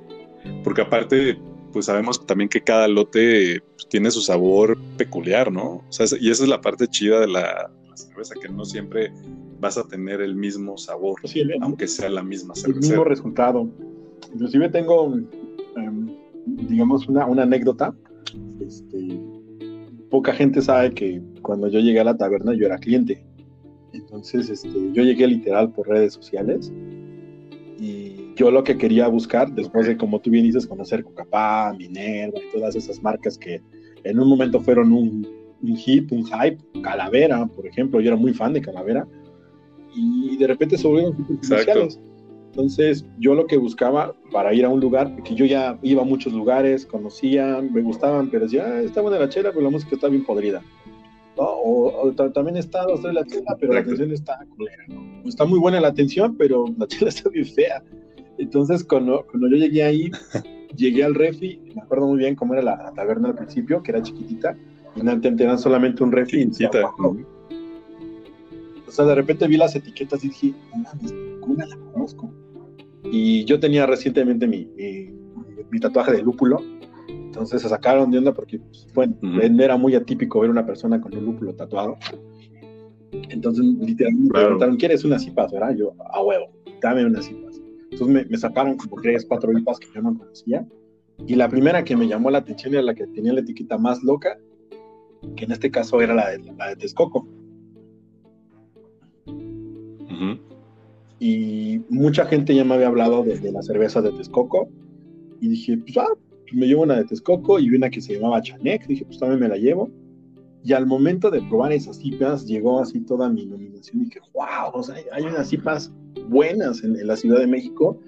Speaker 1: Porque aparte, pues sabemos también que cada lote pues, tiene su sabor peculiar, ¿no? y esa es la parte chida de la, cerveza, que no siempre vas a tener el mismo sabor, aunque sea la misma cerveza.
Speaker 2: El mismo resultado. Inclusive tengo, digamos, una, una anécdota este, poca gente sabe que cuando yo llegué a la taberna yo era cliente. Entonces, este, yo llegué literal por redes sociales y yo lo que quería buscar, después de, como tú bien dices, conocer Cocapá, Minerva y todas esas marcas que en un momento fueron un, un hit, un hype, Calavera, por ejemplo, yo era muy fan de Calavera, y de repente se volvieron comerciales. Entonces, yo lo que buscaba para ir a un lugar, porque yo ya iba a muchos lugares, conocía, me gustaban, pero decía, ah, está buena la chela, pero la música está bien podrida. O, también está, o la chela, pero la atención está culera, ¿no? Está muy buena la atención, pero la chela está bien fea. Entonces, cuando, cuando yo llegué ahí, llegué al refi, me acuerdo muy bien cómo era la, taberna al principio, que era chiquitita, y no solamente un refi. Chiquitita. O sea, de repente vi las etiquetas y dije, ¿cómo la conozco? Y yo tenía recientemente mi, mi, tatuaje de lúpulo, entonces se sacaron de onda porque, pues, bueno, era muy atípico ver una persona con un lúpulo tatuado. Entonces, literalmente me preguntaron, ¿quieres unas cipas? ¿verdad? Yo, a huevo, dame unas cipas. Entonces me, me sacaron como tres, cuatro cipas que yo no conocía. Y la primera que me llamó la atención era la que tenía la etiqueta más loca, que en este caso era la de, la de Texcoco. Y mucha gente ya me había hablado de, la cerveza de Texcoco. Y dije, pues, ah, me llevo una de Texcoco y una que se llamaba Chanek. Dije, pues también me la llevo. Y al momento de probar esas cipas, llegó así toda mi nominación. Y dije, wow, o sea, hay unas cipas buenas en, la Ciudad de México.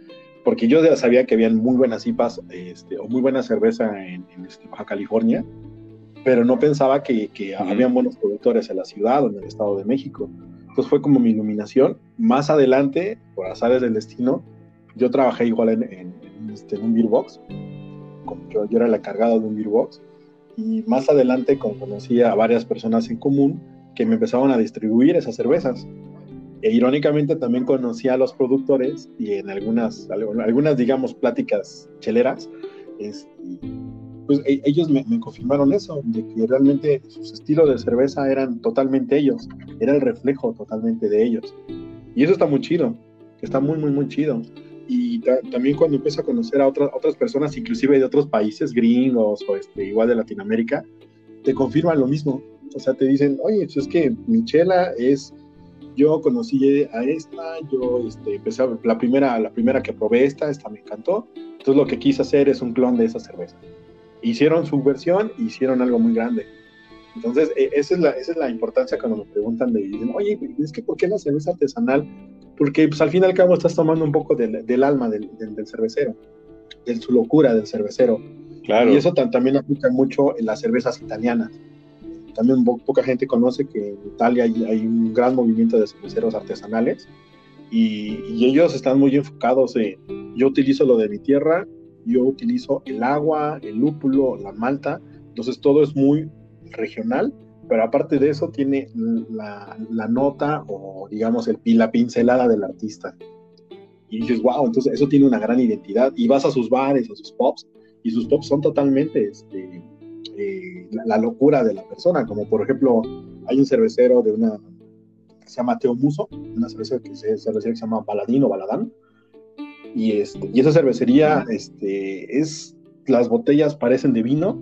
Speaker 2: Porque yo ya sabía que habían muy buenas cipas este, o muy buena cerveza en, este, Baja California. Pero no pensaba que, que habían buenos productores en la ciudad o en el Estado de México. Entonces fue como mi iluminación. Más adelante, por azares del destino, yo trabajé igual en, en, este, un beer box. Yo, yo, era el encargado de un beer box. Y más adelante conocí a varias personas en común que me empezaban a distribuir esas cervezas. E irónicamente también conocí a los productores y en algunas, algunas digamos, pláticas cheleras, es, pues e, ellos me, confirmaron eso, de que realmente sus estilos de cerveza eran totalmente ellos, era el reflejo totalmente de ellos. Y eso está muy chido, está muy, muy, muy chido. Y también cuando empiezo a conocer a otras, otras personas, inclusive de otros países, gringos o este, igual de Latinoamérica, te confirman lo mismo. O sea, te dicen, oye, pues es que Michela es, yo conocí a esta, yo este, empecé a, la primera, la primera que probé esta, esta me encantó. Entonces lo que quise hacer es un clon de esa cerveza hicieron su versión y hicieron algo muy grande. Entonces, e, esa es la, esa es la importancia cuando me preguntan de, dicen, oye, es que ¿por qué la cerveza artesanal? Porque pues al fin y al cabo estás tomando un poco del, del alma del, del, cervecero, de su locura del cervecero. Claro. Y eso también aplica mucho en las cervezas italianas. También poca gente conoce que en Italia hay, hay un gran movimiento de cerveceros artesanales y, y, ellos están muy enfocados en, yo utilizo lo de mi tierra yo utilizo el agua, el lúpulo, la malta, entonces todo es muy regional, pero aparte de eso tiene la, nota o digamos el, la pincelada del artista. Y dices, wow, entonces eso tiene una gran identidad. Y vas a sus bares, a sus pops, y sus pops son totalmente este, eh, la, locura de la persona. Como por ejemplo, hay un cervecero de una que se llama Teo Muso, una cervecera que se, que se llama Baladín o Baladán, y, este, y esa cervecería, este, es, las botellas parecen de vino,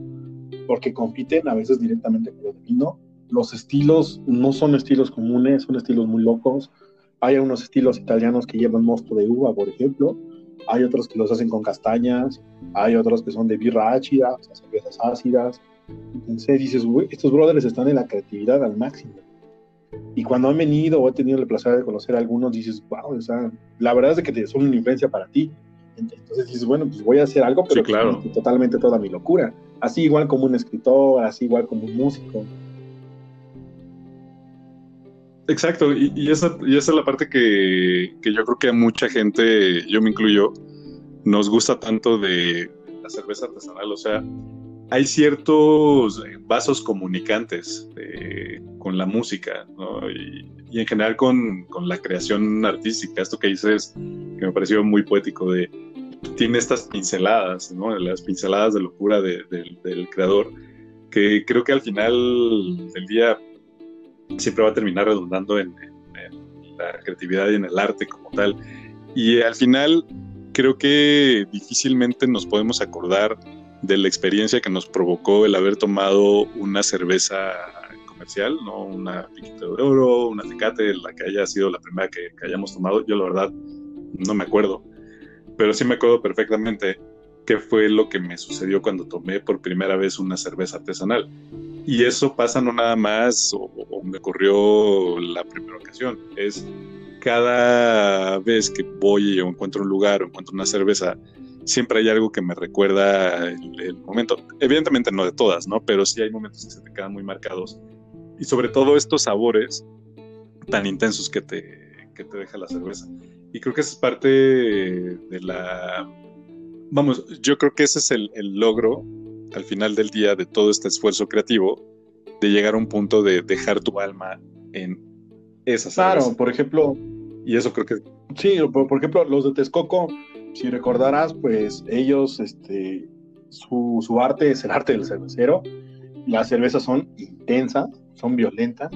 Speaker 2: porque compiten a veces directamente con el vino. Los estilos no son estilos comunes, son estilos muy locos. Hay unos estilos italianos que llevan mosto de uva, por ejemplo. Hay otros que los hacen con castañas. Hay otros que son de birra ácida, o sea, cervezas ácidas. Entonces dices, estos brothers están en la creatividad al máximo. Y cuando han venido o he tenido el placer de conocer a algunos, dices, wow, o sea, la verdad es de que son una influencia para ti. Entonces dices, bueno, pues voy a hacer algo, pero claro. totalmente toda mi locura. Así igual como un escritor, así igual como un músico.
Speaker 1: Exacto, y, esa, y esa es la parte que, que, yo creo que a mucha gente, yo me incluyo, nos gusta tanto de la cerveza artesanal. O sea, hay ciertos vasos comunicantes eh, con la música y, en general con, la creación artística. Esto que dices, que me pareció muy poético, de tiene estas pinceladas, ¿no? las pinceladas de locura del creador, que creo que al final del día siempre va a terminar redundando en, en la creatividad y en el arte como tal. Y al final creo que difícilmente nos podemos acordar de la experiencia que nos provocó el haber tomado una cerveza comercial, no una piquita de oro, una tecate, la que haya sido la primera que, hayamos tomado. Yo la verdad no me acuerdo, pero sí me acuerdo perfectamente qué fue lo que me sucedió cuando tomé por primera vez una cerveza artesanal. Y eso pasa no nada más, o, me ocurrió la primera ocasión, es cada vez que voy o encuentro un lugar o encuentro una cerveza, siempre hay algo que me recuerda el, momento. Evidentemente no de todas, ¿no? Pero sí hay momentos que se te quedan muy marcados. Y sobre todo estos sabores tan intensos que te, que te deja la cerveza. Y creo que esa es parte de la vamos, yo creo que ese es el, logro al final del día de todo este esfuerzo creativo, de llegar a un punto de dejar tu alma en esa
Speaker 2: Claro, por ejemplo.
Speaker 1: Y eso creo que.
Speaker 2: Sí, por, ejemplo, los de Texcoco, si recordarás, pues ellos, este, su, su arte es el arte del cervecero. Las cervezas son intensas, son violentas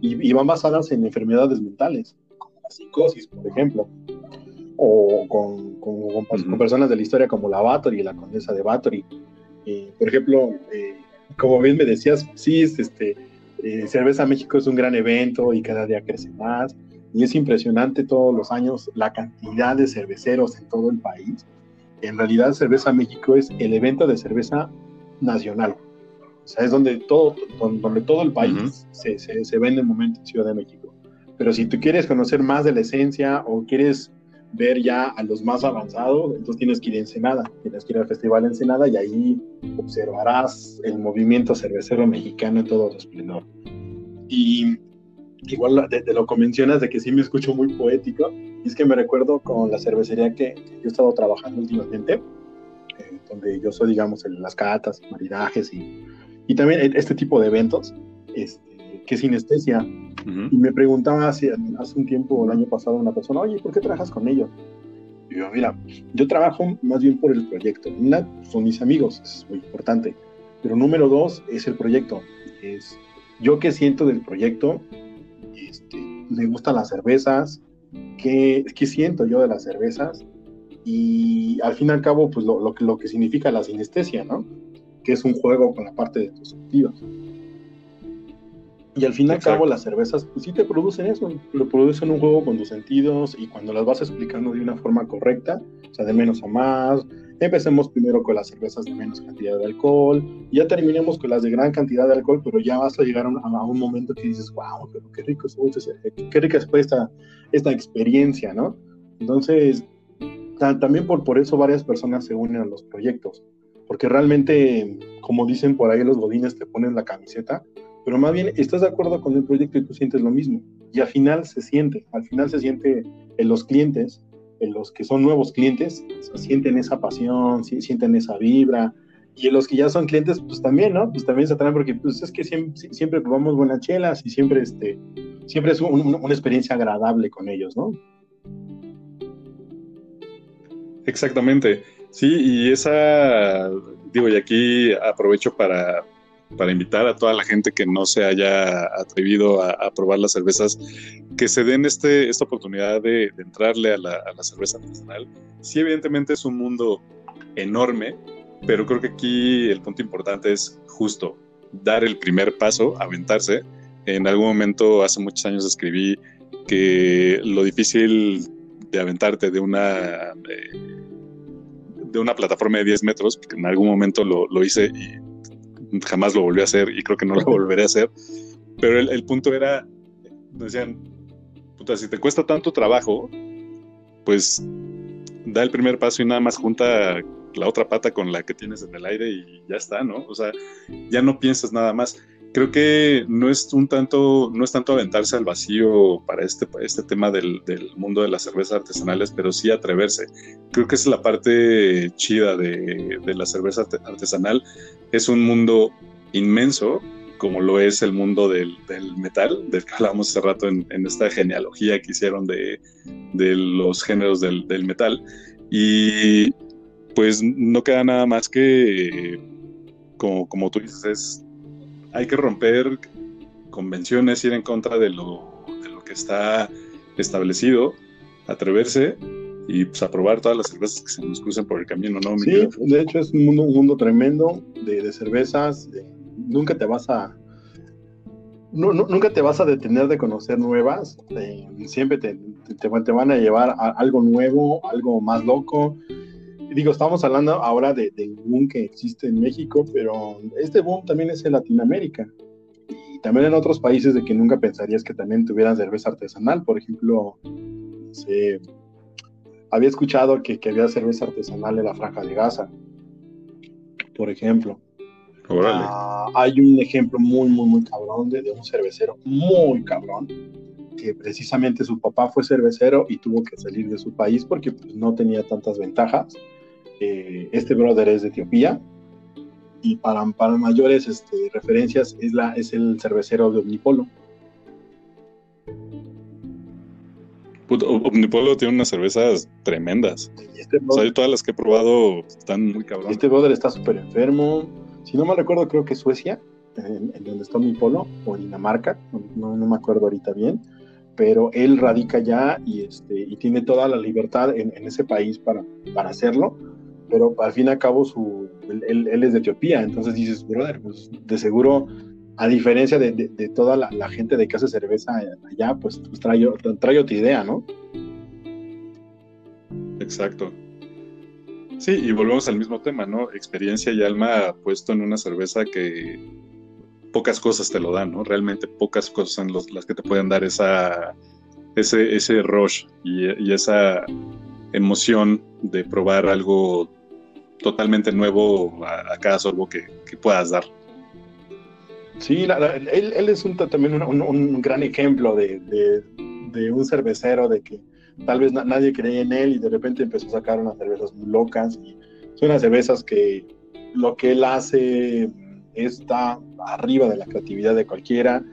Speaker 2: y, y van basadas en enfermedades mentales, como la psicosis, por ejemplo o con, con, personas de la historia como la Bathory, la condesa de Bathory. por ejemplo, eh, como bien me decías, sí, este, eh, Cerveza México es un gran evento y cada día crece más. Y es impresionante todos los años la cantidad de cerveceros en todo el país. En realidad, Cerveza México es el evento de cerveza nacional. O sea, es donde todo, donde todo el país se, se, se vende en momento en Ciudad de México. Pero si tú quieres conocer más de la esencia o quieres ver ya a los más avanzados, entonces tienes que ir a Ensenada, tienes que ir al Festival Ensenada y ahí observarás el movimiento cervecero mexicano en todo su esplendor. Y igual de, lo que mencionas de que sí me escucho muy poético, es que me recuerdo con la cervecería que, yo he estado trabajando últimamente, eh, donde yo soy, digamos, en las catas, maridajes y, y también este tipo de eventos, este, que es sinestesia y me preguntaba hace, hace un tiempo, el año pasado, una persona, oye, ¿por qué trabajas con ellos? Y yo, mira, yo trabajo más bien por el proyecto. Una, son mis amigos, es muy importante. Pero número dos es el proyecto. Es yo qué siento del proyecto, este, me gustan las cervezas, qué, qué siento yo de las cervezas y al fin y al cabo, pues lo, lo, lo que significa la sinestesia, ¿no? Que es un juego con la parte de tus sentidos. Y al fin y al cabo las cervezas, pues sí te producen eso, lo producen un juego con tus sentidos y cuando las vas explicando de una forma correcta, o sea, de menos a más, empecemos primero con las cervezas de menos cantidad de alcohol, y ya terminemos con las de gran cantidad de alcohol, pero ya vas a llegar a un, momento que dices, wow, pero qué rico es, qué rica fue esta, esta experiencia, ¿no? Entonces, también por, por eso varias personas se unen a los proyectos, porque realmente, como dicen por ahí los godines, te ponen la camiseta, pero más bien estás de acuerdo con el proyecto y tú sientes lo mismo. Y al final se siente, al final se siente en los clientes, en los que son nuevos clientes, sienten esa pasión, sienten esa vibra. Y en los que ya son clientes, pues también, ¿no? Pues también se atraen porque pues es que siempre, siempre probamos buenas chelas y siempre, este, siempre es una experiencia agradable con ellos, ¿no?
Speaker 1: Exactamente. Sí, y esa, digo, y aquí aprovecho para, para invitar a toda la gente que no se haya atrevido a, probar las cervezas, que se den este, esta oportunidad de, entrarle a la, cerveza artesanal. Sí, evidentemente es un mundo enorme, pero creo que aquí el punto importante es justo dar el primer paso, aventarse. En algún momento, hace muchos años, escribí que lo difícil de aventarte de una... Eh, de una plataforma de 10 metros, en algún momento lo, lo hice y jamás lo volví a hacer y creo que no lo volveré a hacer. Pero el, punto era, decían, puta, si te cuesta tanto trabajo, pues da el primer paso y nada más junta la otra pata con la que tienes en el aire y ya está, ¿no? O sea, ya no piensas nada más. Creo que no es un tanto, no es tanto aventarse al vacío para este, este tema del, del mundo de las cervezas artesanales, pero sí atreverse. Creo que es la parte chida de, de la cerveza artesanal, es un mundo inmenso, como lo es el mundo del, metal, del que hablábamos hace rato en, esta genealogía que hicieron de, los géneros del, metal. Y pues no queda nada más que, como, como tú dices, hay que romper convenciones, ir en contra de lo, de lo que está establecido, atreverse y pues a probar todas las cervezas que se nos crucen por el camino, ¿no?
Speaker 2: sí, de hecho es un mundo, un mundo tremendo de, cervezas, nunca te vas a... nunca te vas a detener de conocer nuevas, siempre te, te, van a llevar a algo nuevo, algo más loco. Digo, estamos hablando ahora de, de boom que existe en México, pero este boom también es en Latinoamérica y también en otros países de que nunca pensarías que también tuvieran cerveza artesanal. Por ejemplo, se, había escuchado que, que, había cerveza artesanal en la Franja de Gaza, por ejemplo. Ah, hay un ejemplo muy, muy, muy cabrón de, un cervecero muy cabrón, que precisamente su papá fue cervecero y tuvo que salir de su país porque pues, no tenía tantas ventajas. Eh, este brother es de Etiopía y para, para mayores este, referencias es, la, es el cervecero de Omnipolo.
Speaker 1: Omnipolo tiene unas cervezas tremendas. Este todas las que he probado están muy cabronas.
Speaker 2: Este brother está súper enfermo. Si no me recuerdo, creo que Suecia, en, donde está Omnipolo, o Dinamarca, no, no, me acuerdo ahorita bien, pero él radica ya y, este, y tiene toda la libertad en, ese país para, para hacerlo, pero al fin y al cabo su, él, él, es de Etiopía, entonces dices, brother, pues de seguro a diferencia de, toda la, gente de que hace cerveza allá, pues, pues trae, trae, otra idea, ¿no?
Speaker 1: Exacto. Sí, y volvemos al mismo tema, ¿no? Experiencia y alma puesto en una cerveza que pocas cosas te lo dan, ¿no? Realmente pocas cosas son las que te pueden dar esa, ese, ese rush y, esa emoción de probar algo totalmente nuevo a, cada sorbo que puedas dar.
Speaker 2: Sí, él, es un, también un, gran ejemplo de, un cervecero, de que tal vez nadie creía en él y de repente empezó a sacar unas cervezas muy locas. Y son unas cervezas que lo que él hace está arriba de la creatividad de cualquiera.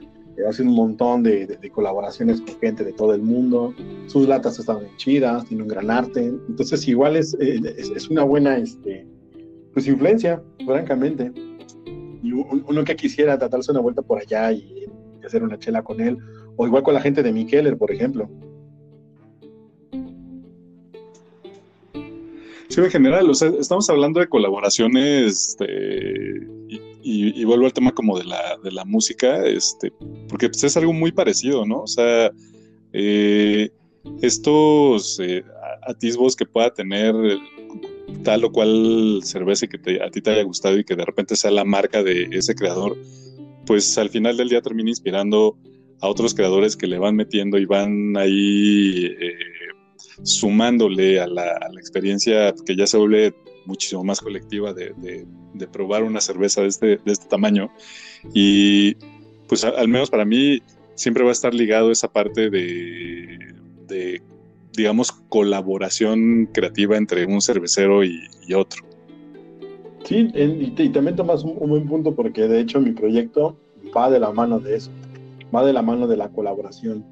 Speaker 2: Hace un montón de, colaboraciones con gente de todo el mundo. Sus latas están chidas, tiene un gran arte. Entonces, igual es, es, una buena este, pues, influencia, francamente y uno que quisiera tratarse una vuelta por allá y, hacer una chela con él, o igual con la gente de Mikeller, por ejemplo.
Speaker 1: Sí, en general, o sea, estamos hablando de colaboraciones este, y, vuelvo al tema como de la, de la música, este, porque pues, es algo muy parecido, ¿no? O sea, eh, estos eh, atisbos que pueda tener tal o cual cerveza que a ti te haya gustado y que de repente sea la marca de ese creador, pues al final del día termina inspirando a otros creadores que le van metiendo y van ahí eh, sumándole a la, experiencia que ya se vuelve muchísimo más colectiva de, probar una cerveza de este, este tamaño. Y pues al menos para mí siempre va a estar ligado esa parte de, de digamos, colaboración creativa entre un cervecero y, otro.
Speaker 2: Sí, y, también tomas un, buen punto porque de hecho mi proyecto va de la mano de eso, va de la mano de la colaboración,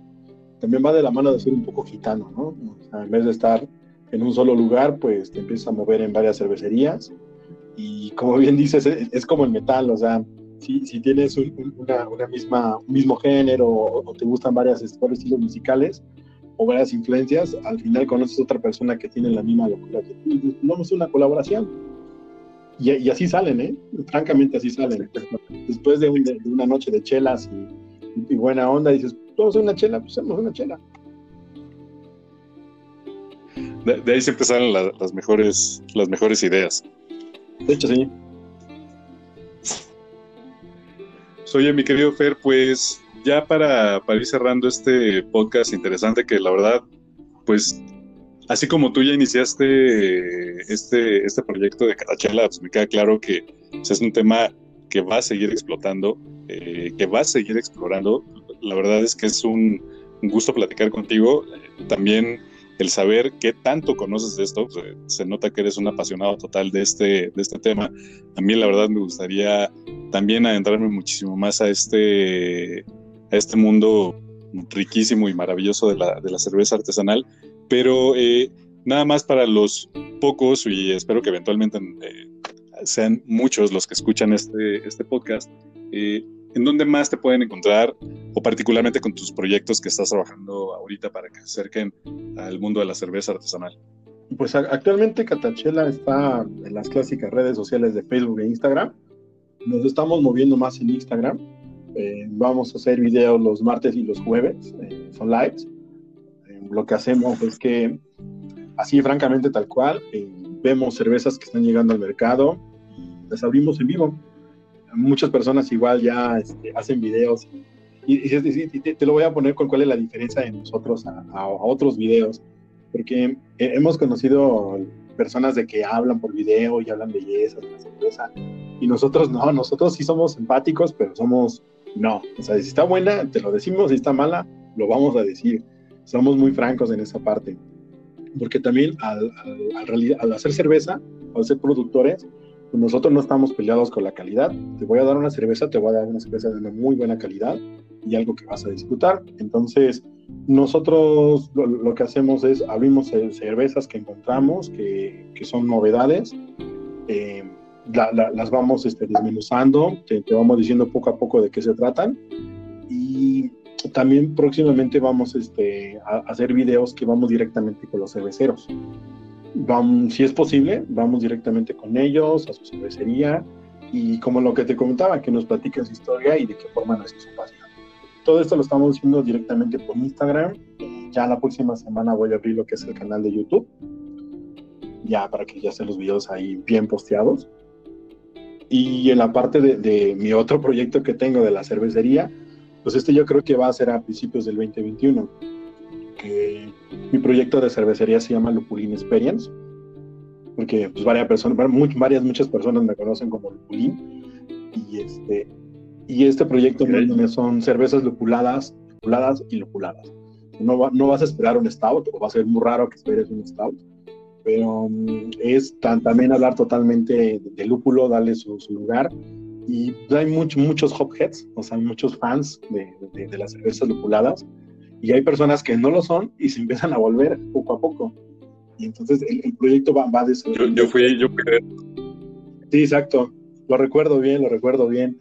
Speaker 2: también va de la mano de ser un poco gitano, ¿no? en vez de estar en un solo lugar, pues te empiezas a mover en varias cervecerías y como bien dices, es, como el metal, o sea, si, si tienes una, misma, un mismo género o, te gustan varias, varios estilos musicales, o varias influencias, al final conoces a otra persona que tiene la misma locura que tú y vamos a una colaboración. Y, así salen, ¿eh? Francamente así salen. Después de, una noche de chelas y, buena onda, dices, vamos a una chela, pues hacemos una chela.
Speaker 1: De, ahí siempre salen las, mejores, las mejores ideas.
Speaker 2: De hecho, sí.
Speaker 1: Oye, mi querido Fer, pues ya para, ir cerrando este podcast interesante que la verdad, pues así como tú ya iniciaste este, este proyecto de Carachela, pues me queda claro que pues, es un tema que va a seguir explotando, eh, que va a seguir explorando. La verdad es que es un, gusto platicar contigo. también el saber qué tanto conoces de esto, pues, se nota que eres un apasionado total de este, de este tema. A mí la verdad me gustaría también adentrarme muchísimo más a este a este mundo riquísimo y maravilloso de la, de la cerveza artesanal, pero eh, nada más para los pocos y espero que eventualmente eh, sean muchos los que escuchan este, este podcast, eh, ¿en dónde más te pueden encontrar o particularmente con tus proyectos que estás trabajando ahorita para que se acerquen al mundo de la cerveza artesanal?
Speaker 2: Pues actualmente Catachela está en las clásicas redes sociales de Facebook e Instagram. Nos estamos moviendo más en Instagram. Eh, vamos a hacer videos los martes y los jueves, eh, son lives. Eh, lo que hacemos es que, así francamente tal cual, vemos cervezas que están llegando al mercado y las abrimos en vivo. Muchas personas igual ya este, hacen videos y, te, lo voy a poner con cuál es la diferencia de nosotros a, a otros videos porque hemos conocido personas de que hablan por video y hablan bellezas cerveza, y nosotros no, nosotros sí somos empáticos, pero somos no. O sea, si está buena, te lo decimos, si está mala, lo vamos a decir. Somos muy francos en esa parte. Porque también al, al hacer cerveza, al ser productores, nosotros no estamos peleados con la calidad. Te voy a dar una cerveza, te voy a dar una cerveza de una muy buena calidad y algo que vas a disfrutar. Entonces, nosotros lo, que hacemos es abrimos cervezas que encontramos, que, que son novedades, eh, las vamos este, desmenuzando, te, vamos diciendo poco a poco de qué se tratan y también próximamente vamos este, a, hacer videos que vamos directamente con los cerveceros. Vamos, si es posible, vamos directamente con ellos a su cervecería y como lo que te comentaba, que nos platiquen su historia y de qué forma nació su pasión. Todo esto lo estamos haciendo directamente por Instagram. Ya la próxima semana voy a abrir lo que es el canal de YouTube. Ya para que ya estén los videos ahí bien posteados. Y en la parte de, mi otro proyecto que tengo de la cervecería, pues este yo creo que va a ser a principios del 2021. Que mi proyecto de cervecería se llama Lupulín Experience, porque pues varias personas, varias muchas personas me conocen como Lupulín y este y este proyecto son cervezas lupuladas, lupuladas y lupuladas. No, no vas a esperar un stout, o va a ser muy raro que esperes un stout, pero um, es también hablar totalmente de, lúpulo, darle su, lugar. Y hay muchos muchos hopheads, o sea, muchos fans de, de, las cervezas lupuladas, y hay personas que no lo son y se empiezan a volver poco a poco. Y entonces el, proyecto va, va de
Speaker 1: yo, yo fui, yo fui.
Speaker 2: Sí, exacto. Lo recuerdo bien, lo recuerdo bien.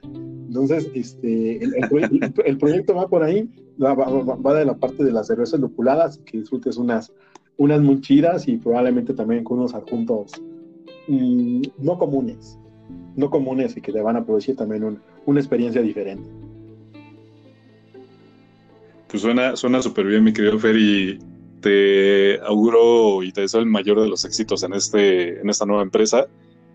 Speaker 2: Entonces, este, el, proyecto va por ahí, va, de la parte de las cervezas lupuladas, que disfrutes unas, unas muy chidas y probablemente también con unos adjuntos mm, no comunes, no comunes y que te van a producir también una experiencia diferente.
Speaker 1: Pues suena súper bien, mi querido Fer, y te auguro y te deseo el mayor de los éxitos en, este, en esta nueva empresa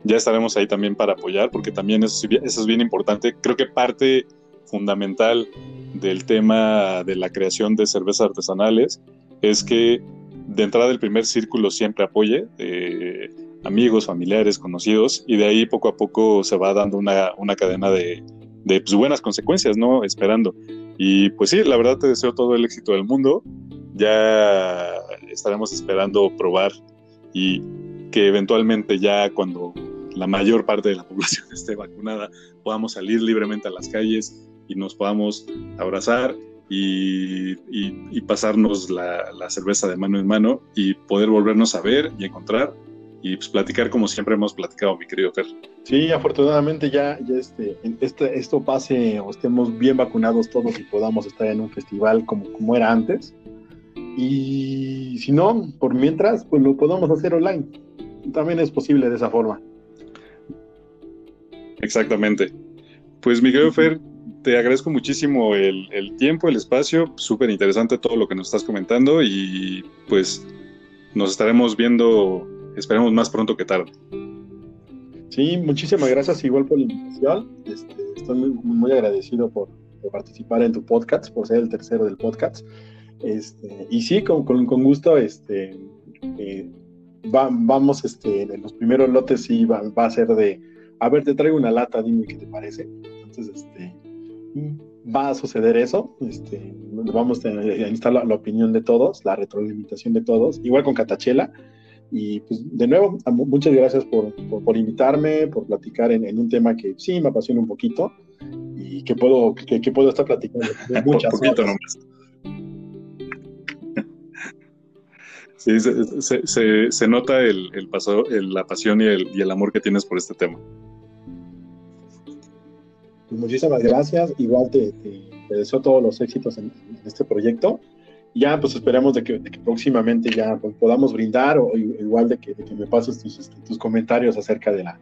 Speaker 1: ya estaremos ahí también para apoyar, porque también eso, es bien importante. Creo que parte fundamental del tema de la creación de cervezas artesanales es que de entrada el primer círculo siempre apoye, eh, amigos, familiares, conocidos, y de ahí poco a poco se va dando una, cadena de, pues, buenas consecuencias, ¿no? Esperando. Y pues sí, la verdad te deseo todo el éxito del mundo. Ya estaremos esperando probar y que eventualmente ya cuando la mayor parte de la población esté vacunada, podamos salir libremente a las calles y nos podamos abrazar y, pasarnos la, cerveza de mano en mano y poder volvernos a ver y encontrar y pues, platicar como siempre hemos platicado, mi querido Fer.
Speaker 2: Sí, afortunadamente ya, ya este, este, esto pase o estemos bien vacunados todos y podamos estar en un festival como, como era antes. Y si no, por mientras, pues lo podemos hacer online. También es posible de esa forma.
Speaker 1: Exactamente. Pues Miguel Fer, te agradezco muchísimo el, tiempo, el espacio, súper interesante todo lo que nos estás comentando y pues nos estaremos viendo, esperemos más pronto que tarde.
Speaker 2: Sí, muchísimas gracias igual por la invitación. Este, estoy muy, agradecido por, participar en tu podcast, por ser el tercero del podcast. Este, y sí, con, gusto, este, eh, vamos, este, en los primeros lotes sí va a ser de a ver, te traigo una lata, dime qué te parece. Entonces, este, va a suceder eso. Este, vamos a necesitar la, opinión de todos, la retroalimentación de todos, igual con Catachela. Y pues, de nuevo, muchas gracias por, por, invitarme, por platicar en, un tema que sí me apasiona un poquito y que puedo, que, puedo estar platicando muchas poquito Nomás.
Speaker 1: Sí, se, se, nota el, el paso, la pasión y el, y el amor que tienes por este tema.
Speaker 2: Pues muchísimas gracias. Igual te, deseo todos los éxitos en, este proyecto. Ya pues esperemos de que, próximamente ya podamos brindar o igual de que, me pases tus, este, tus, comentarios acerca de la,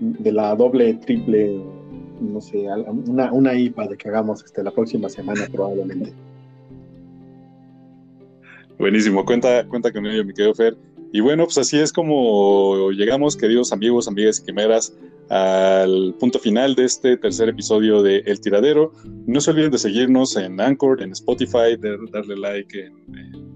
Speaker 2: de la doble, triple, no sé, una, una IPA de que hagamos este, la próxima semana probablemente.
Speaker 1: Buenísimo, cuenta, cuenta con ello, mi querido Fer. Y bueno, pues así es como llegamos, queridos amigos, amigas y quimeras, al punto final de este tercer episodio de El Tiradero. No se olviden de seguirnos en Anchor, en Spotify, de darle like en,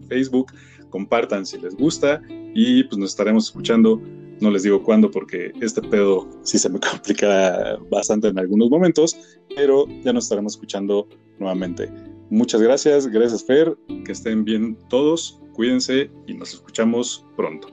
Speaker 1: Facebook, compartan si les gusta y pues nos estaremos escuchando. No les digo cuándo porque este pedo sí se me complica bastante en algunos momentos, pero ya nos estaremos escuchando nuevamente. Muchas gracias, gracias Fer, que estén bien todos, cuídense y nos escuchamos pronto.